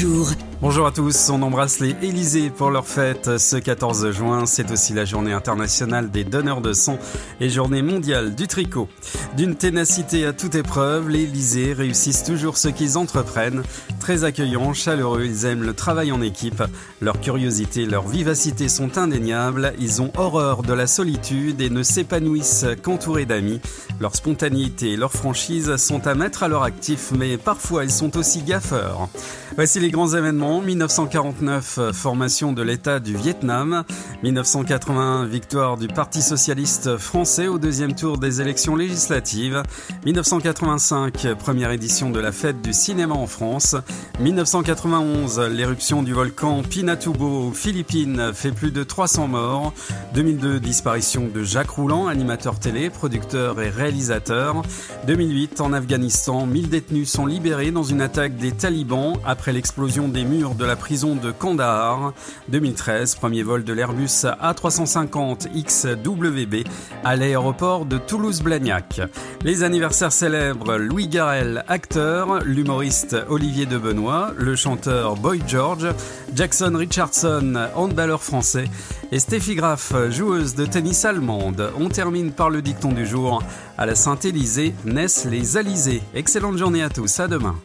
jour. Bonjour à tous, on embrasse les Élysées pour leur fête ce 14 juin. C'est aussi la journée internationale des donneurs de sang et journée mondiale du tricot. D'une ténacité à toute épreuve, les Élysées réussissent toujours ce qu'ils entreprennent. Très accueillants, chaleureux, ils aiment le travail en équipe. Leur curiosité, leur vivacité sont indéniables. Ils ont horreur de la solitude et ne s'épanouissent qu'entourés d'amis. Leur spontanéité et leur franchise sont à mettre à leur actif, mais parfois ils sont aussi gaffeurs. Voici les grands événements. 1949, euh, formation de l'État du Vietnam. 1981, victoire du Parti socialiste français au deuxième tour des élections législatives. 1985, première édition de la fête du cinéma en France. 1991, l'éruption du volcan Pinatubo aux Philippines fait plus de 300 morts. 2002, disparition de Jacques Rouland, animateur télé, producteur et réalisateur. 2008, en Afghanistan, 1000 détenus sont libérés dans une attaque des talibans après l'explosion des murs de la prison de Kandahar. 2013, premier vol de l'Airbus A350 XWB à l'aéroport de Toulouse-Blagnac. Les anniversaires célèbres Louis Garrel, acteur, l'humoriste Olivier de Benoît, le chanteur Boy George, Jackson Richardson, handballeur français, et Steffi Graf, joueuse de tennis allemande. On termine par le dicton du jour. À la Saint-Élysée naissent les Alizés. Excellente journée à tous, à demain.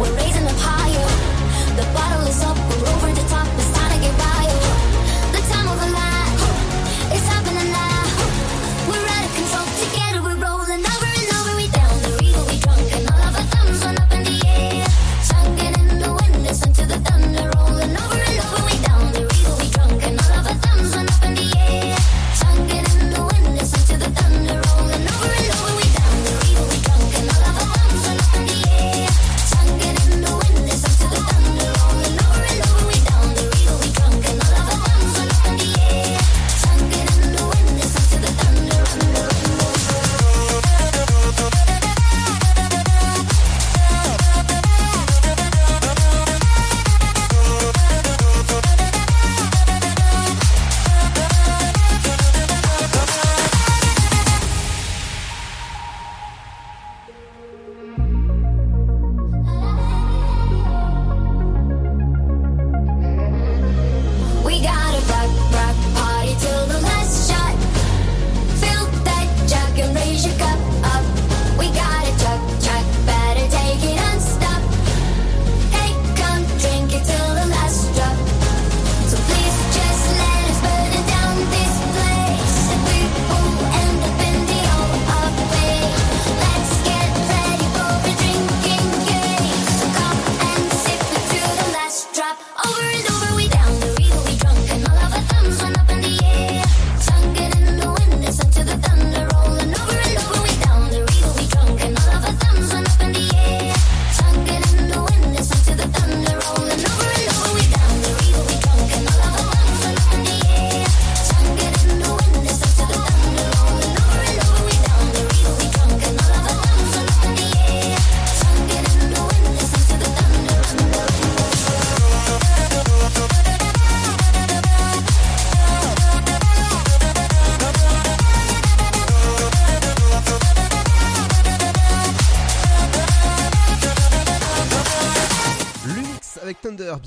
We're raising up higher. The bottle is up,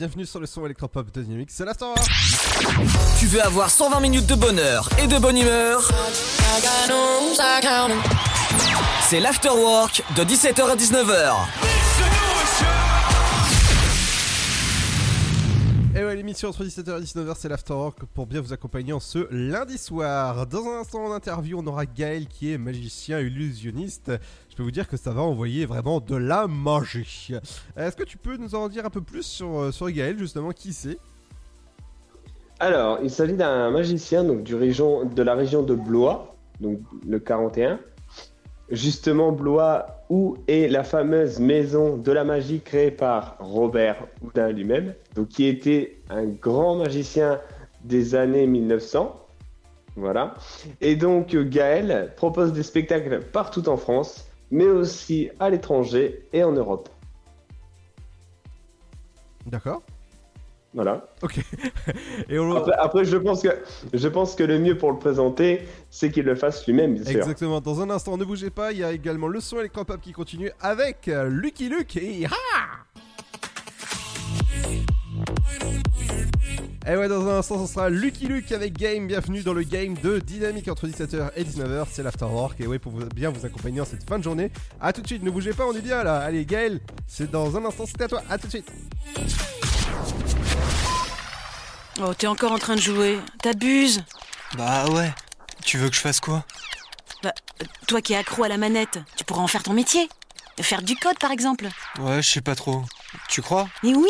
Bienvenue sur le son électropop de Dynamique. C'est l'Afterwork. Tu veux avoir 120 minutes de bonheur et de bonne humeur? C'est l'Afterwork de 17h à 19h. Et ouais, l'émission entre 17h et 19h, c'est l'Afterwork pour bien vous accompagner en ce lundi soir. Dans un instant en interview, on aura Gaël qui est magicien illusionniste. Je peux vous dire que ça va envoyer vraiment de la magie. Est-ce que tu peux nous en dire un peu plus sur, euh, sur Gaël, justement, qui c'est? Alors, il s'agit d'un magicien de la région de Blois, donc le 41. Justement, Blois, où est la fameuse maison de la magie créée par Robert Houdin lui-même, qui était un grand magicien des années 1900. Voilà. Et donc, Gaël propose des spectacles partout en France, mais aussi à l'étranger et en Europe. D'accord. Voilà. Ok. [laughs] Et on... après, après, je, pense que, je pense que le mieux pour le présenter, c'est qu'il le fasse lui-même, bien sûr. Exactement. Dans un instant, ne bougez pas. Il y a également le son électropop qui continue avec euh, Lucky Luke et Ha Et ouais, dans un instant, ce sera Lucky Luke avec Game. Bienvenue dans le game de Dynamique entre 17h et 19h. C'est l'Afterwork. Et ouais, pour vous- bien vous accompagner en cette fin de journée. A tout de suite, ne bougez pas, on est bien là. Allez, Gaël, c'est dans un instant, c'est à toi. A tout de suite. Oh, t'es encore en train de jouer. T'abuses. Bah ouais. Tu veux que je fasse quoi? Bah, toi qui es accro à la manette, tu pourras en faire ton métier. Faire du code, par exemple. Ouais, je sais pas trop. Tu crois? Mais oui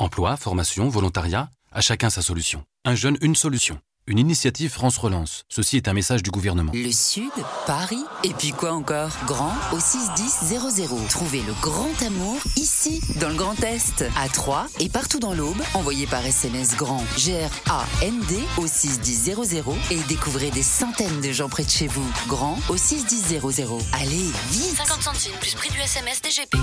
Emploi, formation, volontariat, à chacun sa solution. Un jeune, une solution. Une initiative France Relance. Ceci est un message du gouvernement. Le Sud, Paris, et puis quoi encore? Grand au 61000. Trouvez le grand amour ici, dans le Grand Est, à Troyes et partout dans l'Aube. Envoyez par SMS grand G-R-A-N-D au 61000 et découvrez des centaines de gens près de chez vous. Grand au 61000. Allez, vite 50 centimes plus prix du SMS DGP.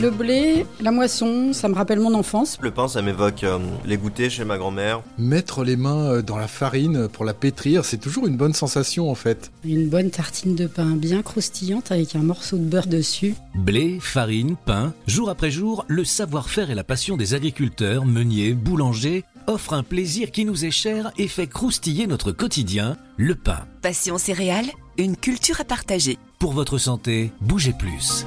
Le blé, la moisson, ça me rappelle mon enfance. Le pain, ça m'évoque euh, les goûters chez ma grand-mère. Mettre les mains euh, dans la farine pour la pétrir, c'est toujours une bonne sensation en fait. Une bonne tartine de pain bien croustillante avec un morceau de beurre dessus. Blé, farine, pain, jour après jour, le savoir-faire et la passion des agriculteurs, meuniers, boulangers offrent un plaisir qui nous est cher et fait croustiller notre quotidien, le pain. Passion céréales, une culture à partager. Pour votre santé, bougez plus.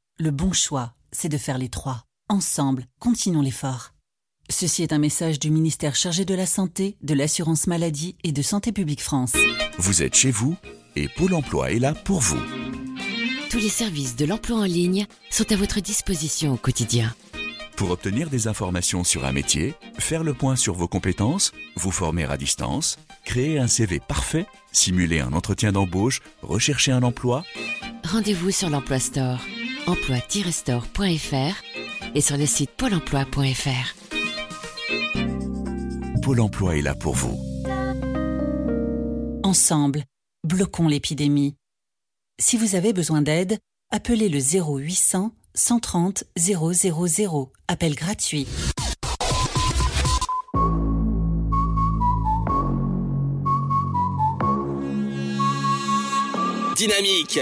Le bon choix, c'est de faire les trois. Ensemble, continuons l'effort. Ceci est un message du ministère chargé de la Santé, de l'Assurance Maladie et de Santé Publique France. Vous êtes chez vous et Pôle emploi est là pour vous. Tous les services de l'emploi en ligne sont à votre disposition au quotidien. Pour obtenir des informations sur un métier, faire le point sur vos compétences, vous former à distance, créer un CV parfait, simuler un entretien d'embauche, rechercher un emploi, Rendez-vous sur l'Emploi Store, emploi-store.fr et sur le site pôle emploi.fr. Pôle emploi est là pour vous. Ensemble, bloquons l'épidémie. Si vous avez besoin d'aide, appelez le 0800 130 000. Appel gratuit. Dynamique.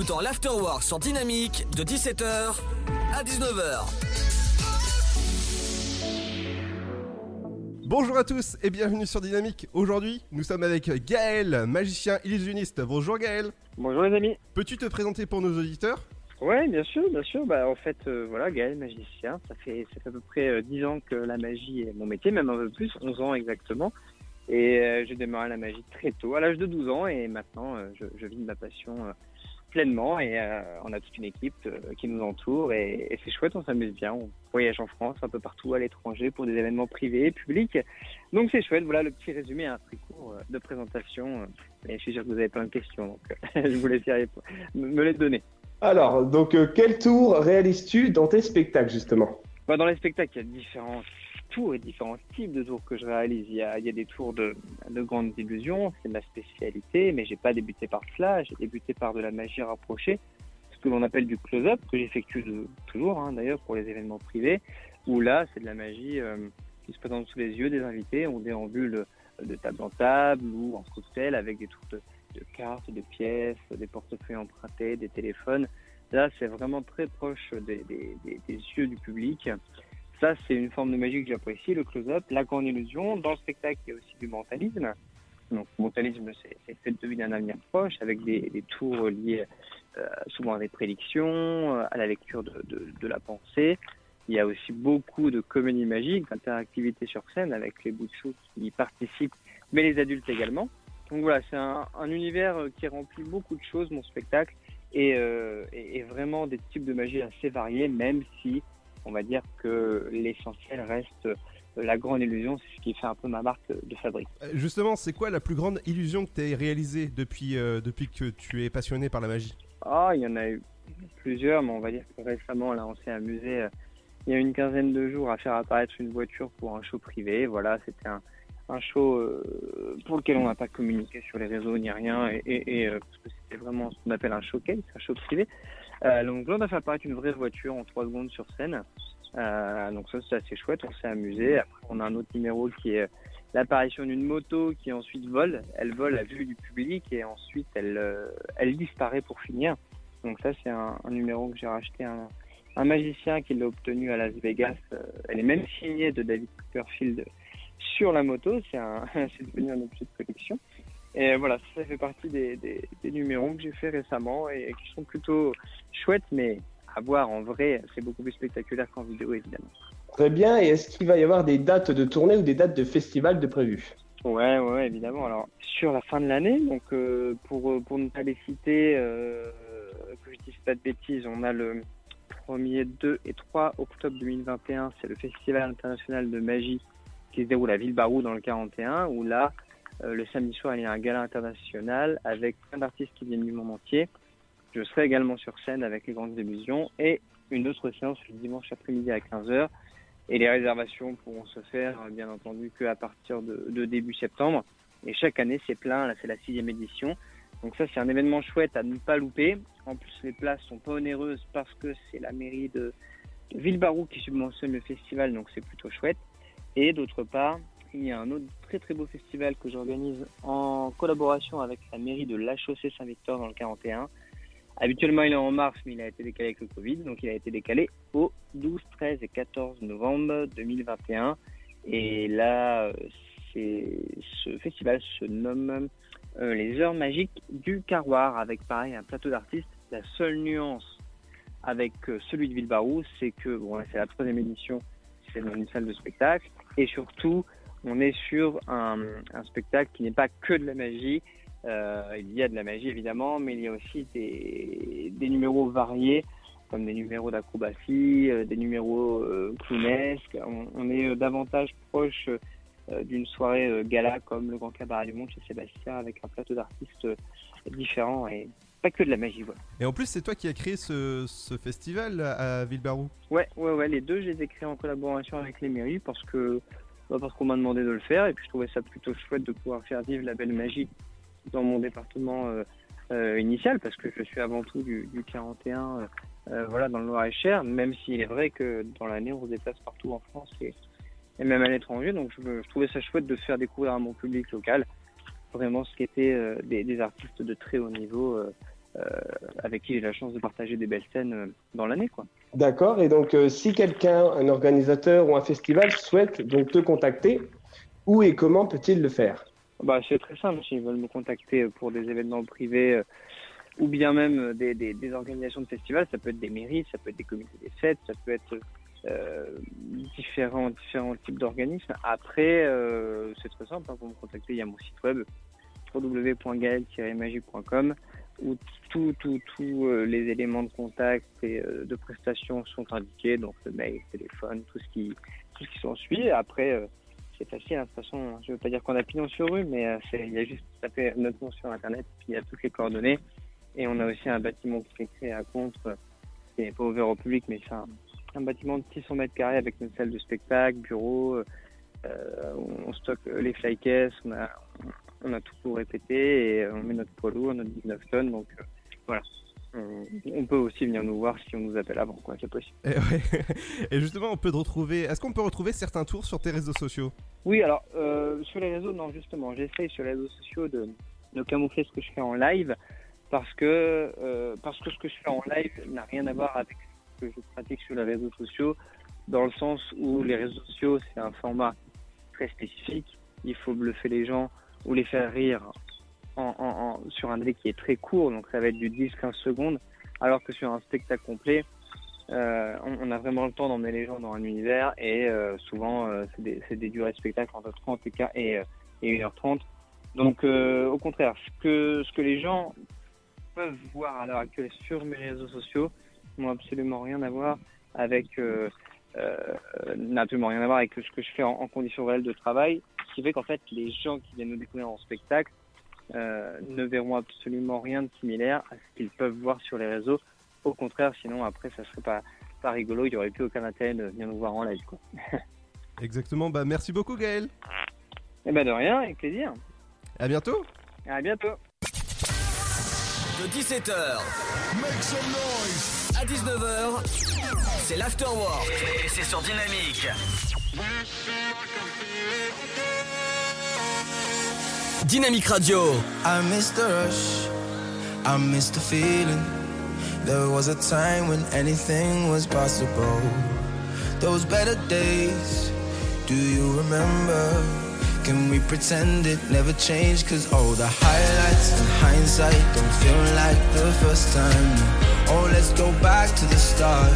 Écoutant l'Afterwork sur Dynamique de 17h à 19h. Bonjour à tous et bienvenue sur Dynamique. Aujourd'hui, nous sommes avec Gaël, magicien illusionniste. Bonjour Gaël. Bonjour les amis. Peux-tu te présenter pour nos auditeurs? Ouais, bien sûr, bien sûr. Bah, en fait, euh, voilà, Gaël, magicien. Ça fait, ça fait à peu près euh, 10 ans que la magie est mon métier, même un peu plus, 11 ans exactement. Et euh, j'ai démarré la magie très tôt, à l'âge de 12 ans, et maintenant, euh, je, je vis de ma passion euh, pleinement. Et euh, on a toute une équipe euh, qui nous entoure, et, et c'est chouette, on s'amuse bien. On voyage en France, un peu partout, à l'étranger, pour des événements privés, publics. Donc c'est chouette. Voilà le petit résumé, un très court euh, de présentation. Et je suis sûr que vous avez plein de questions, donc [laughs] je vous laisse me les donner. Alors, donc, quel tour réalises-tu dans tes spectacles, justement? Bah, dans les spectacles, il y a différents tours et différents types de tours que je réalise. Il y a, des tours de, de grandes illusions, c'est ma spécialité, mais j'ai pas débuté par cela. J'ai débuté par de la magie rapprochée, ce que l'on appelle du close-up, que j'effectue toujours, hein, d'ailleurs, pour les événements privés, où là, c'est de la magie euh, qui se présente sous les yeux des invités. On déambule de table en table ou en cocktail avec des tours de, cartes, de pièces, des portefeuilles empruntés, des téléphones. Là, c'est vraiment très proche des yeux du public. Ça, c'est une forme de magie que j'apprécie, le close-up, la grande illusion. Dans le spectacle, il y a aussi du mentalisme. Donc, le mentalisme, c'est c'est fait de deviner un avenir proche avec des, tours liés euh, souvent à des prédictions, euh, à la lecture de, la pensée. Il y a aussi beaucoup de comédie magique, d'interactivité sur scène avec les bouts de chou qui y participent, mais les adultes également. Donc voilà, c'est un, un univers euh, qui remplit beaucoup de choses, mon spectacle, et vraiment des types de magie assez variés, même si on va dire que l'essentiel reste euh, la grande illusion, c'est ce qui fait un peu ma marque de fabrique. Euh, Justement, c'est quoi la plus grande illusion que tu as réalisée depuis, euh, depuis que tu es passionné par la magie? Ah, il y en a eu plusieurs, mais on va dire que récemment, là, on s'est amusé euh, il y a une quinzaine de jours à faire apparaître une voiture pour un show privé. Voilà, c'était un, un show euh, pour lequel on n'a pas communiqué sur les réseaux ni rien, et, et, et, parce que c'était vraiment ce qu'on appelle un showcase, un show privé. Euh, donc là, on a fait apparaître une vraie voiture en trois secondes sur scène. Euh, donc ça, c'est assez chouette, on s'est amusé. Après, on a un autre numéro qui est l'apparition d'une moto qui ensuite vole. Elle vole à vue du public et ensuite elle, euh, disparaît pour finir. Donc ça, c'est un, numéro que j'ai racheté à un, un magicien qui l'a obtenu à Las Vegas. Elle est même signée de David Copperfield sur la moto. C'est [laughs] devenu un objet de collection. Et voilà, ça fait partie des, des, des numéros que j'ai fait récemment et qui sont plutôt chouettes, mais à voir en vrai, c'est beaucoup plus spectaculaire qu'en vidéo, évidemment. Très bien, et est-ce qu'il va y avoir des dates de tournée ou des dates de festival de prévues Ouais, ouais, évidemment. Alors, sur la fin de l'année, donc euh, pour, pour ne pas les citer, euh, que je dise pas de bêtises, on a le 1er, 2 et 3 octobre 2021, c'est le Festival international de magie qui se déroule à Villebarou dans le 41, où là, euh, le samedi soir, il y a un gala international avec plein d'artistes qui viennent du monde entier. Je serai également sur scène avec les grandes illusions et une autre séance le dimanche après-midi à 15h. Et les réservations pourront se faire, euh, bien entendu, qu'à partir de, début septembre. Et chaque année, c'est plein. Là, c'est la sixième édition. Donc ça, c'est un événement chouette à ne pas louper. En plus, les places sont pas onéreuses parce que c'est la mairie de Villebarou qui subventionne le festival, donc c'est plutôt chouette. Et d'autre part, il y a un autre très très beau festival que j'organise en collaboration avec la mairie de La Chaussée Saint-Victor dans le 41. Habituellement, il est en mars, mais il a été décalé avec le Covid, donc il a été décalé au 12, 13 et 14 novembre 2021. Et là, ce festival se nomme euh, les Heures Magiques du Carroir, avec pareil un plateau d'artistes. La seule nuance avec euh, celui de Villebarou, c'est que bon, c'est la troisième édition, c'est dans une salle de spectacle, et surtout, on est sur un, un spectacle qui n'est pas que de la magie. Euh, il y a de la magie évidemment, mais il y a aussi des, des numéros variés, comme des numéros d'acrobatie, euh, des numéros euh, clownesques. On, on est euh, davantage proche d'une soirée gala comme le Grand Cabaret du Monde chez Sébastien, avec un plateau d'artistes différents et pas que de la magie. Voilà. Et en plus, c'est toi qui as créé ce, ce festival à Villebarou? Ouais, ouais, ouais, les deux, je les ai créés en collaboration avec les mairies parce que bah, parce qu'on m'a demandé de le faire et puis je trouvais ça plutôt chouette de pouvoir faire vivre la belle magie dans mon département euh, euh, initial parce que je suis avant tout du, du 41 euh, voilà dans le Loir-et-Cher même s'il est vrai que dans l'année on se déplace partout en France et, même à l'étranger. Donc je, trouvais ça chouette de faire découvrir à mon public local vraiment ce qu'étaient des, des artistes de très haut niveau avec qui j'ai la chance de partager des belles scènes dans l'année. quoi. D'accord. Et donc, euh, si quelqu'un, un organisateur ou un festival souhaite donc te contacter, où et comment peut-il le faire? Bah, c'est très simple. S'ils veulent me contacter pour des événements privés euh, ou bien même euh, des, organisations de festivals, ça peut être des mairies, ça peut être des comités des fêtes, ça peut être différents, différents types d'organismes. Après, c'est très simple. hein, pour me contacter, il y a mon site web www.gaël-magique.com où tous tout, tout, euh, les éléments de contact et euh, de prestation sont indiqués, donc le mail, le téléphone, tout ce qui, tout ce qui s'ensuit. Après, euh, c'est facile, hein, de toute façon, je veux pas dire qu'on a pignon sur rue, mais il y a juste taper notre nom sur Internet, puis il y a toutes les coordonnées. Et on a aussi un bâtiment qui est créé à contre, qui n'est pas ouvert au public, mais c'est un, bâtiment de 600 mètres carrés avec une salle de spectacle, bureau, euh, on, on stocke les flycases, on a, on a tout pour répéter et on met notre poids lourd, notre 19 tonnes, donc euh, voilà. On, on peut aussi venir nous voir si on nous appelle avant, quoi, c'est possible. Et, ouais. [laughs] Et justement, on peut te retrouver. Est-ce qu'on peut retrouver certains tours sur tes réseaux sociaux? Oui, alors euh, sur les réseaux, non, justement, j'essaye sur les réseaux sociaux de, de camoufler ce que je fais en live parce que, euh, parce que ce que je fais en live n'a rien à voir avec ce que je pratique sur les réseaux sociaux, dans le sens où les réseaux sociaux, c'est un format très spécifique. Il faut bluffer les gens ou les faire rire en, en- en- sur un délai qui est très court, donc ça va être du 10-15 secondes, alors que sur un spectacle complet, euh, on, on a vraiment le temps d'emmener les gens dans un univers et euh, souvent euh, c'est des, des durées de spectacle entre 30 et, et, euh, et 1h30. Donc euh, au contraire, ce que, ce que les gens peuvent voir à l'heure actuelle sur mes réseaux sociaux n'ont absolument rien à voir avec euh, euh, n'a absolument rien à voir avec ce que je fais en, en conditions réelles de travail, ce qui fait qu'en fait les gens qui viennent nous découvrir en spectacle euh, ne verront absolument rien de similaire à ce qu'ils peuvent voir sur les réseaux. Au contraire, sinon après ça serait pas pas rigolo, il y aurait plus aucun intérêt de venir nous voir en live quoi. [laughs] Exactement. Bah, merci beaucoup, Gaël. Et ben de rien, avec plaisir. À bientôt. À bientôt. De 17h Make some noise à 19h, c'est l'afterwork et c'est sur Dynamique. Dynamique Radio. I miss the rush, I miss the feeling. There was a time when anything was possible. Those better days, do you remember? Can we pretend it never changed? Cause all the highlights in hindsight don't feel like the first time. Oh, let's go back to the start.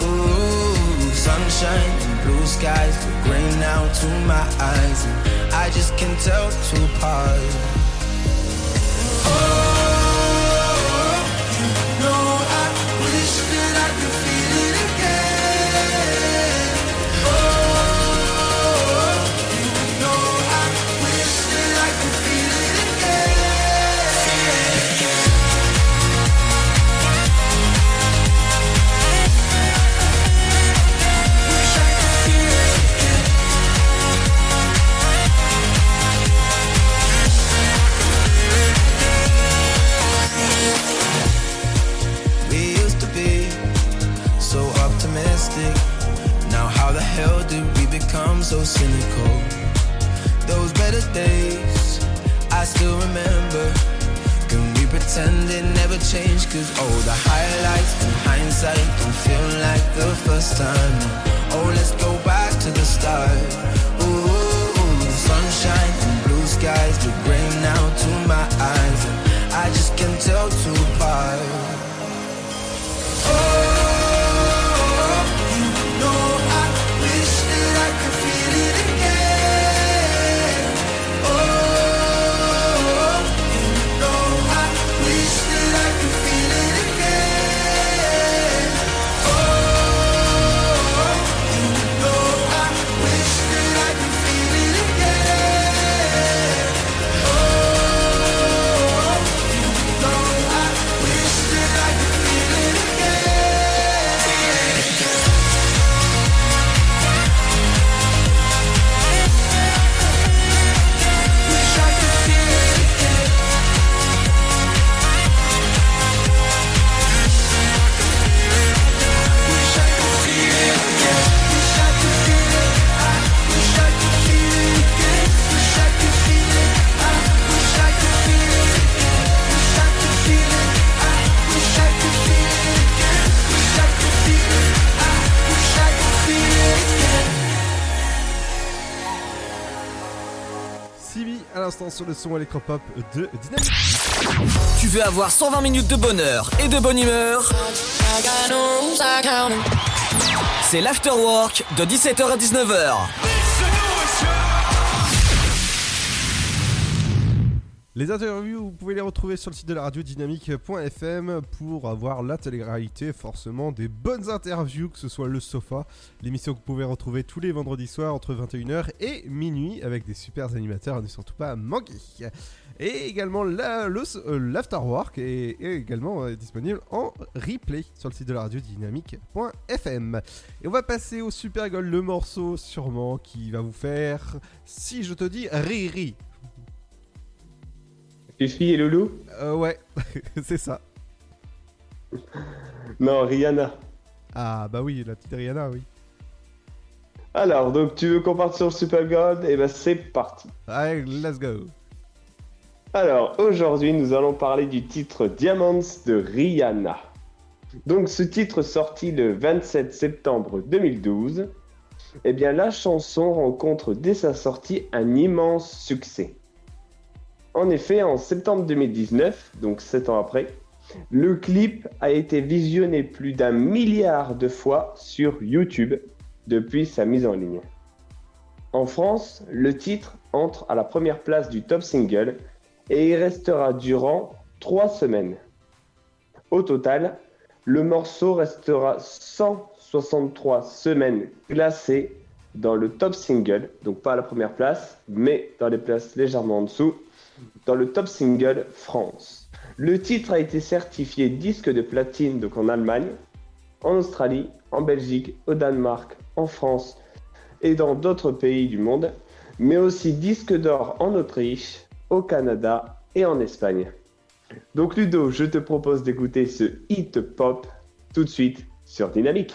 Ooh, sunshine and blue skies look gray now to my eyes. And I just can't tell two apart. No, oh. Cynical? Those better days, I still remember. Can we pretend it never changed? Cause oh, the highlights in hindsight don't feel like the first time. Oh, let's go back to the start. Ooh, sunshine and blue skies look gray now to my eyes. And I just can't tell two sur le son électropop de Dynamique. Tu veux avoir 120 minutes de bonheur et de bonne humeur? C'est l'afterwork de 17h à 19h. Les interviews, vous pouvez les retrouver sur le site de la radio dynamique.fm pour avoir l'intégralité forcément des bonnes interviews, que ce soit le sofa, l'émission que vous pouvez retrouver tous les vendredis soirs entre 21h et minuit avec des super animateurs ne surtout pas manquer. Et également la- le- euh, l'afterwork est, est également euh, disponible en replay sur le site de la radio dynamique.fm. Et on va passer au super goal, le morceau sûrement qui va vous faire, si je te dis riri. Fifi et Loulou Euh, ouais, [laughs] c'est ça. Non, Rihanna. Ah bah oui, la petite Rihanna, oui. Alors, donc tu veux qu'on parte sur Super God Et ben c'est parti. Allez, let's go. Alors, aujourd'hui, nous allons parler du titre Diamonds de Rihanna. Donc, ce titre sorti le 27 septembre 2012, eh bien, la chanson rencontre dès sa sortie un immense succès. En effet, en septembre 2019, donc 7 ans après, le clip a été visionné plus d'un milliard de fois sur YouTube depuis sa mise en ligne. En France, le titre entre à la première place du top single et y restera durant trois semaines. Au total, le morceau restera 163 semaines classé dans le top single, donc pas à la première place, mais dans les places légèrement en dessous, dans le top single France. Le titre a été certifié disque de platine donc en Allemagne, en Australie, en Belgique, au Danemark, en France et dans d'autres pays du monde, mais aussi disque d'or en Autriche, au Canada et en Espagne. Donc Ludo, je te propose d'écouter ce hit pop tout de suite sur Dynamique.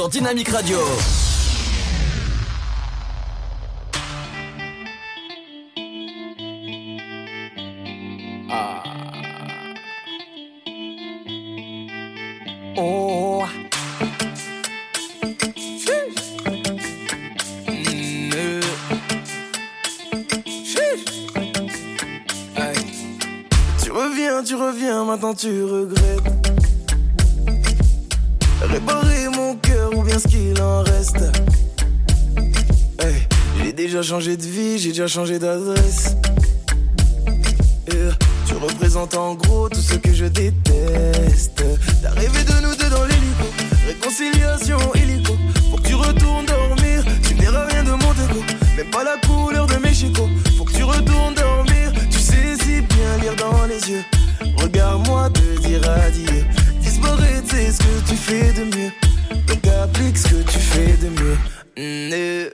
Sur Dynamique Radio. Oh. Tu reviens, tu reviens, maintenant tu regrettes. Réparer mon cœur ce qu'il en reste. J'ai déjà changé de vie, j'ai déjà changé d'adresse. Tu représentes en gros tout ce que je déteste. T'as rêvé de nous deux dans l'hélico. Réconciliation illico. Faut que tu retournes dormir. Tu verras rien de mon déco. Même pas la couleur de mes chicots. Faut que tu retournes dormir. Tu sais si bien lire dans les yeux. Regarde-moi te dire adieu. Disparaître, c'est ce que tu fais de mieux. Donc applique ce que tu fais de mieux. Mm, eh.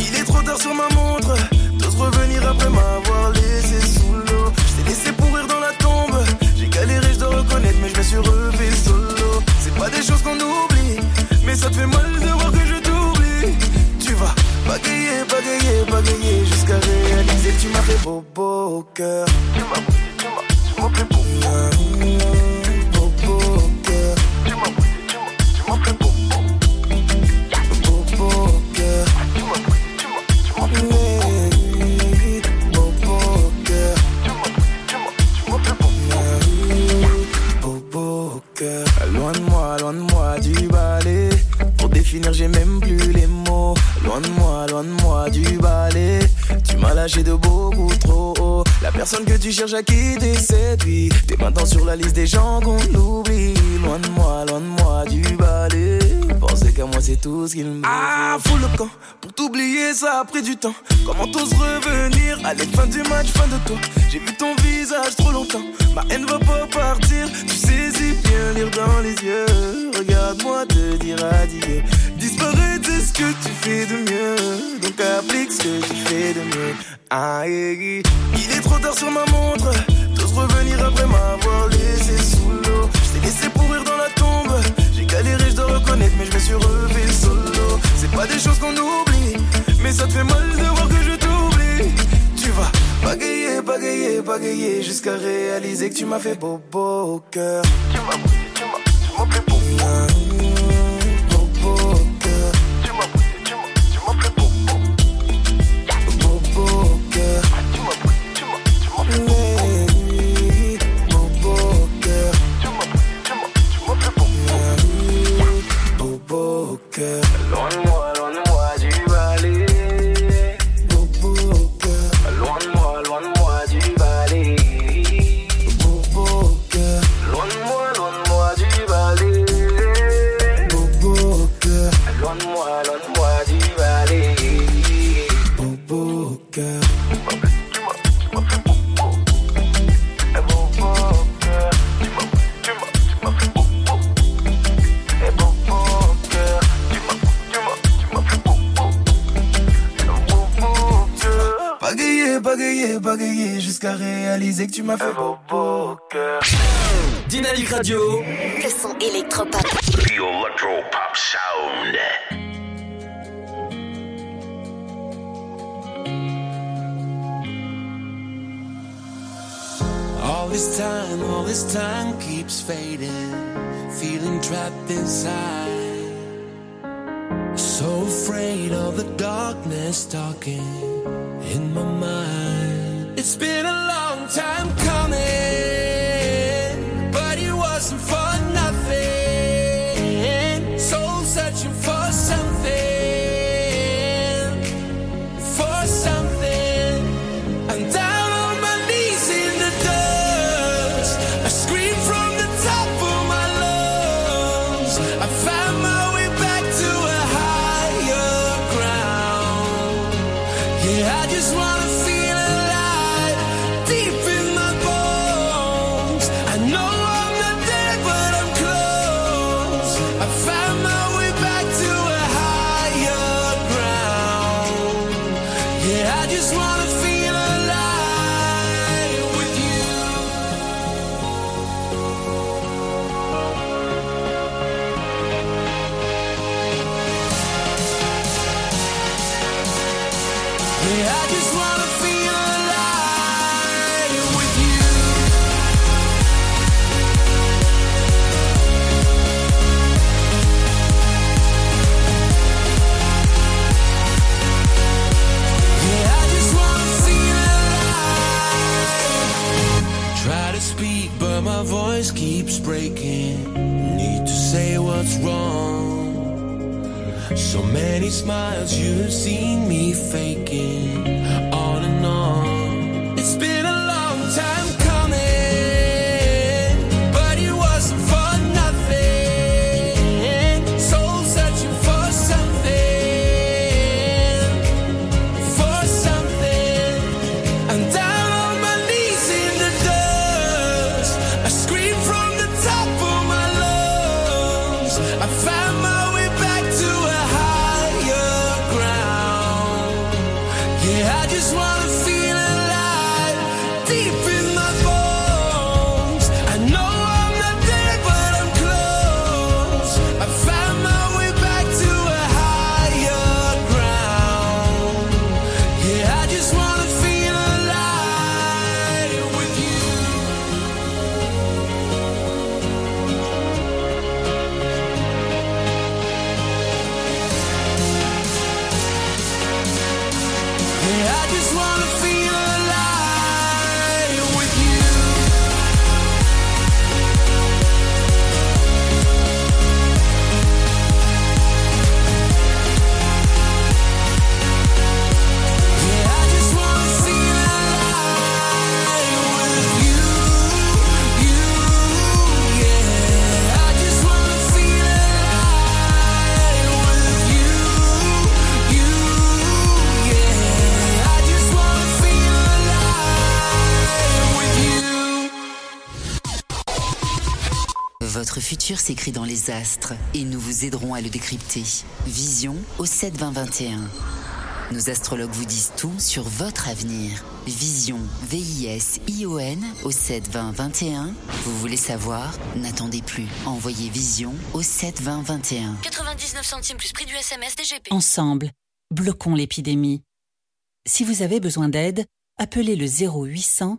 Il est trop tard sur ma montre. T'oses revenir après m'avoir laissé sous l'eau? Je t'ai laissé pourrir dans la tombe. J'ai galéré, je dois reconnaître, mais je me suis relevé solo. C'est pas des choses qu'on oublie, mais ça te fait mal de voir que je t'oublie. Tu vas bagayer, bagayer, bagayer jusqu'à réaliser que tu m'as fait beau, beau au cœur. Personne que tu cherches à quitter séduit. T'es maintenant sur la liste des gens qu'on oublie. Loin de moi, loin de moi du balai. Moi, c'est tout ce qu'il me Ah, fous le camp. Pour t'oublier, ça a pris du temps. Comment t'oses revenir Allez, fin du match, fin de toi? J'ai vu ton visage trop longtemps. Ma haine va pas partir. Tu sais si bien lire dans les yeux. Regarde-moi te dire adieu. Disparaître, c'est ce que tu fais de mieux. Donc applique ce que tu fais de mieux. Ah, eh, eh. il est trop tard sur ma montre. T'oses revenir après m'avoir laissé sous l'eau. Je t'ai laissé pourrir dans la tombe. J'ai galéré, je dois reconnaître, mais je me suis relevé solo. C'est pas des choses qu'on oublie, mais ça te fait mal de voir que je t'oublie. Tu vas bagayer, bagayer, bagayer jusqu'à réaliser que tu m'as fait beau, beau au cœur. Tu m'as tu m'as, tu m'as jusqu'à réaliser que tu m'as fait beau, beau au cœur. Dynamique Radio. Le son électropop. The Electropop Sound. All this time, all this time keeps fading, feeling trapped inside. So afraid of the darkness talking in my mind. It's been a long time futur s'écrit dans les astres et nous vous aiderons à le décrypter. Vision au 7 20 21. Nos astrologues vous disent tout sur votre avenir. Vision, V-I-S-I-O-N au 7 20 21. Vous voulez savoir? N'attendez plus. Envoyez Vision au 7 20 21. 99 centimes plus prix du SMS DGP. Ensemble, bloquons l'épidémie. Si vous avez besoin d'aide, appelez le 0800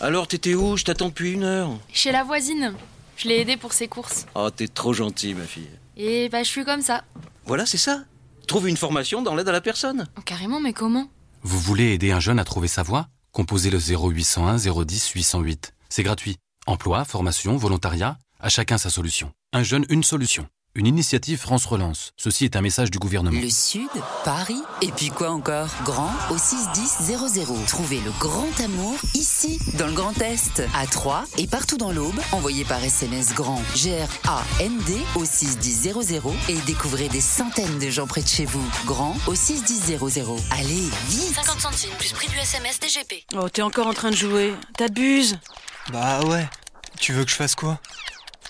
Alors, t'étais où? Je t'attends depuis une heure. Chez la voisine. Je l'ai aidée pour ses courses. Oh, t'es trop gentil, ma fille. Et bah, je suis comme ça. Voilà, c'est ça. Trouve une formation dans l'aide à la personne. Oh, carrément, mais comment? Vous voulez aider un jeune à trouver sa voie? Composez le 0801 010 808. C'est gratuit. Emploi, formation, volontariat, à chacun sa solution. Un jeune, une solution. Une initiative France Relance. Ceci est un message du gouvernement. Le Sud, Paris, et puis quoi encore? Grand au 61000. Trouvez le grand amour ici, dans le Grand Est, à Troyes et partout dans l'Aube. Envoyez par SMS grand G-R-A-N-D au 61000 et découvrez des centaines de gens près de chez vous. Grand au 61000. Allez, vite 50 centimes plus prix du SMS DGP. Oh, t'es encore en train de jouer. T'abuses. Bah ouais. Tu veux que je fasse quoi?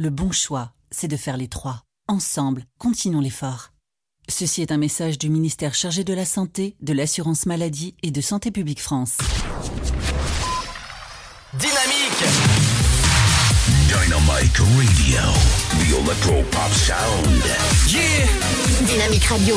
Le bon choix, c'est de faire les trois. Ensemble, continuons l'effort. Ceci est un message du ministère chargé de la Santé, de l'Assurance Maladie et de Santé Publique France. Dynamique Dynamic Radio. The Electro Pop Sound. Yeah Dynamique Radio.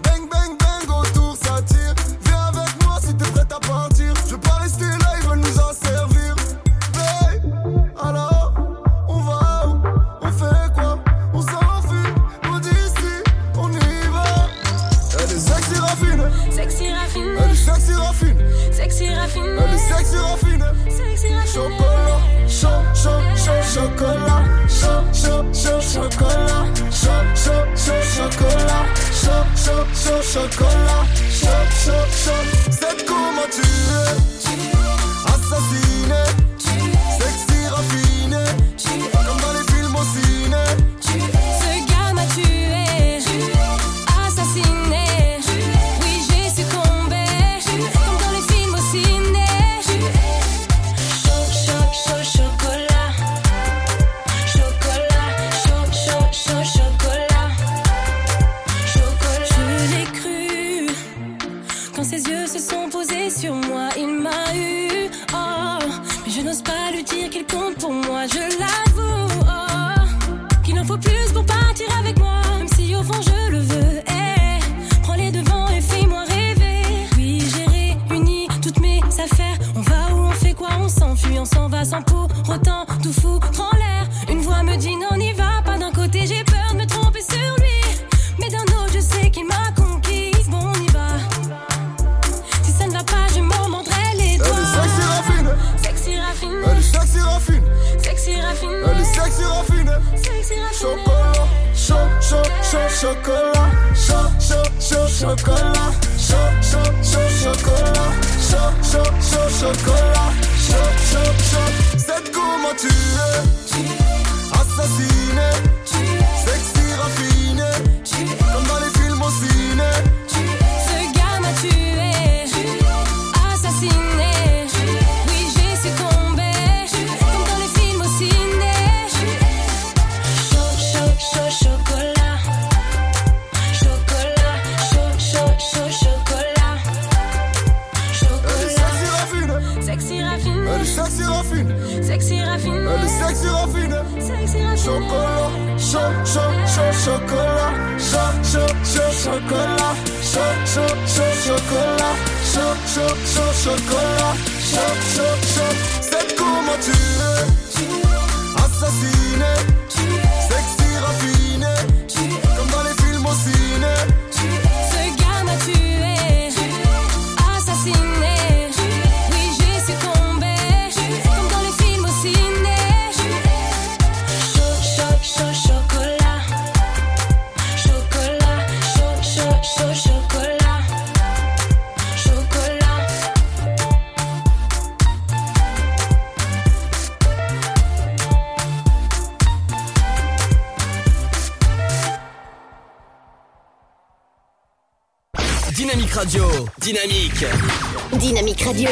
Radio,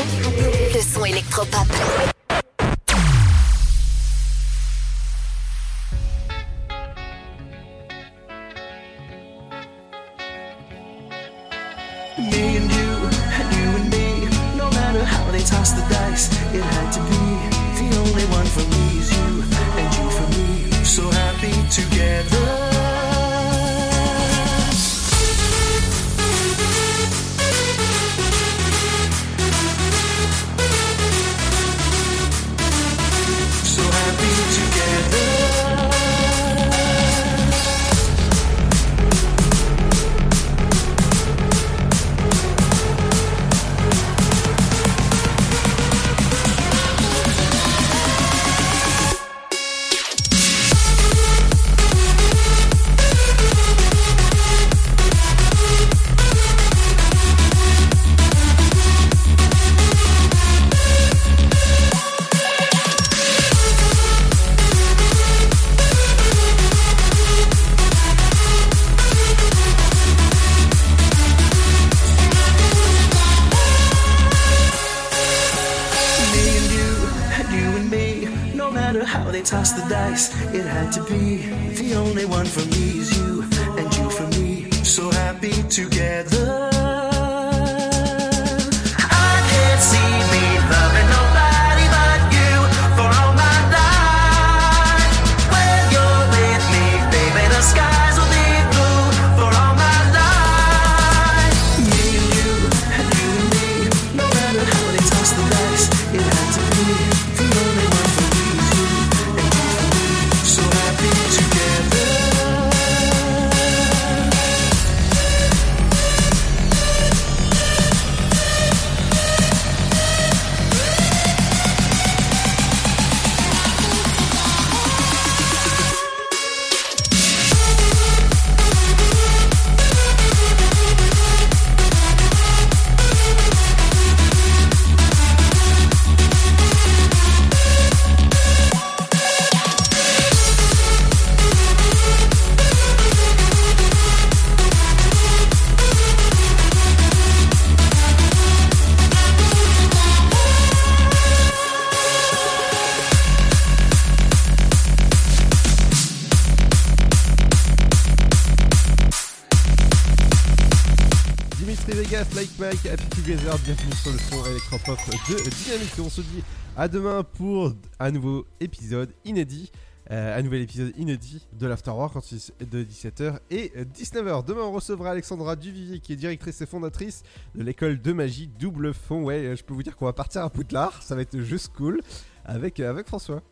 Bienvenue sur le son électropop de Dynamique. On se dit à demain pour un nouveau épisode inédit. euh, un nouvel épisode inédit de l'Afterwork de 17h et 19h. Demain, on recevra Alexandra Duvivier qui est directrice et fondatrice de l'école de magie Double Fond. Ouais, je peux vous dire qu'on va partir à Poudlard, ça va être juste cool avec, avec François.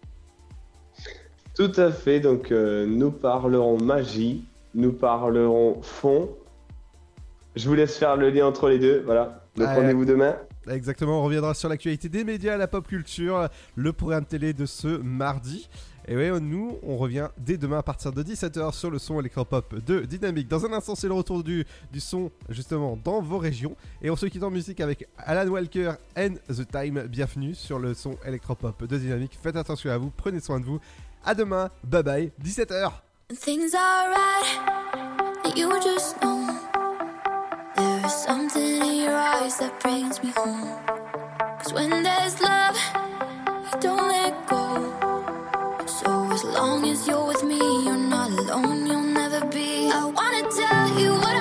Tout à fait, donc euh, nous parlerons magie, nous parlerons fond. Je vous laisse faire le lien entre les deux, voilà. Donc rendez-vous demain. Exactement, on reviendra sur l'actualité des médias, la pop culture, le programme télé de ce mardi. Et ouais, nous, on revient dès demain à partir de 17h sur le son électropop de Dynamique. Dans un instant, c'est le retour du, du son, justement, dans vos régions. Et on se quitte en musique avec Alan Walker and The Time. Bienvenue sur le son électropop de Dynamique. Faites attention à vous, prenez soin de vous. À demain, bye bye, 17h. Things are right, you just know. There is something in your eyes that brings me home. Cause when there's love, you don't let go. So as long as you're with me, you're not alone, you'll never be. I wanna tell you what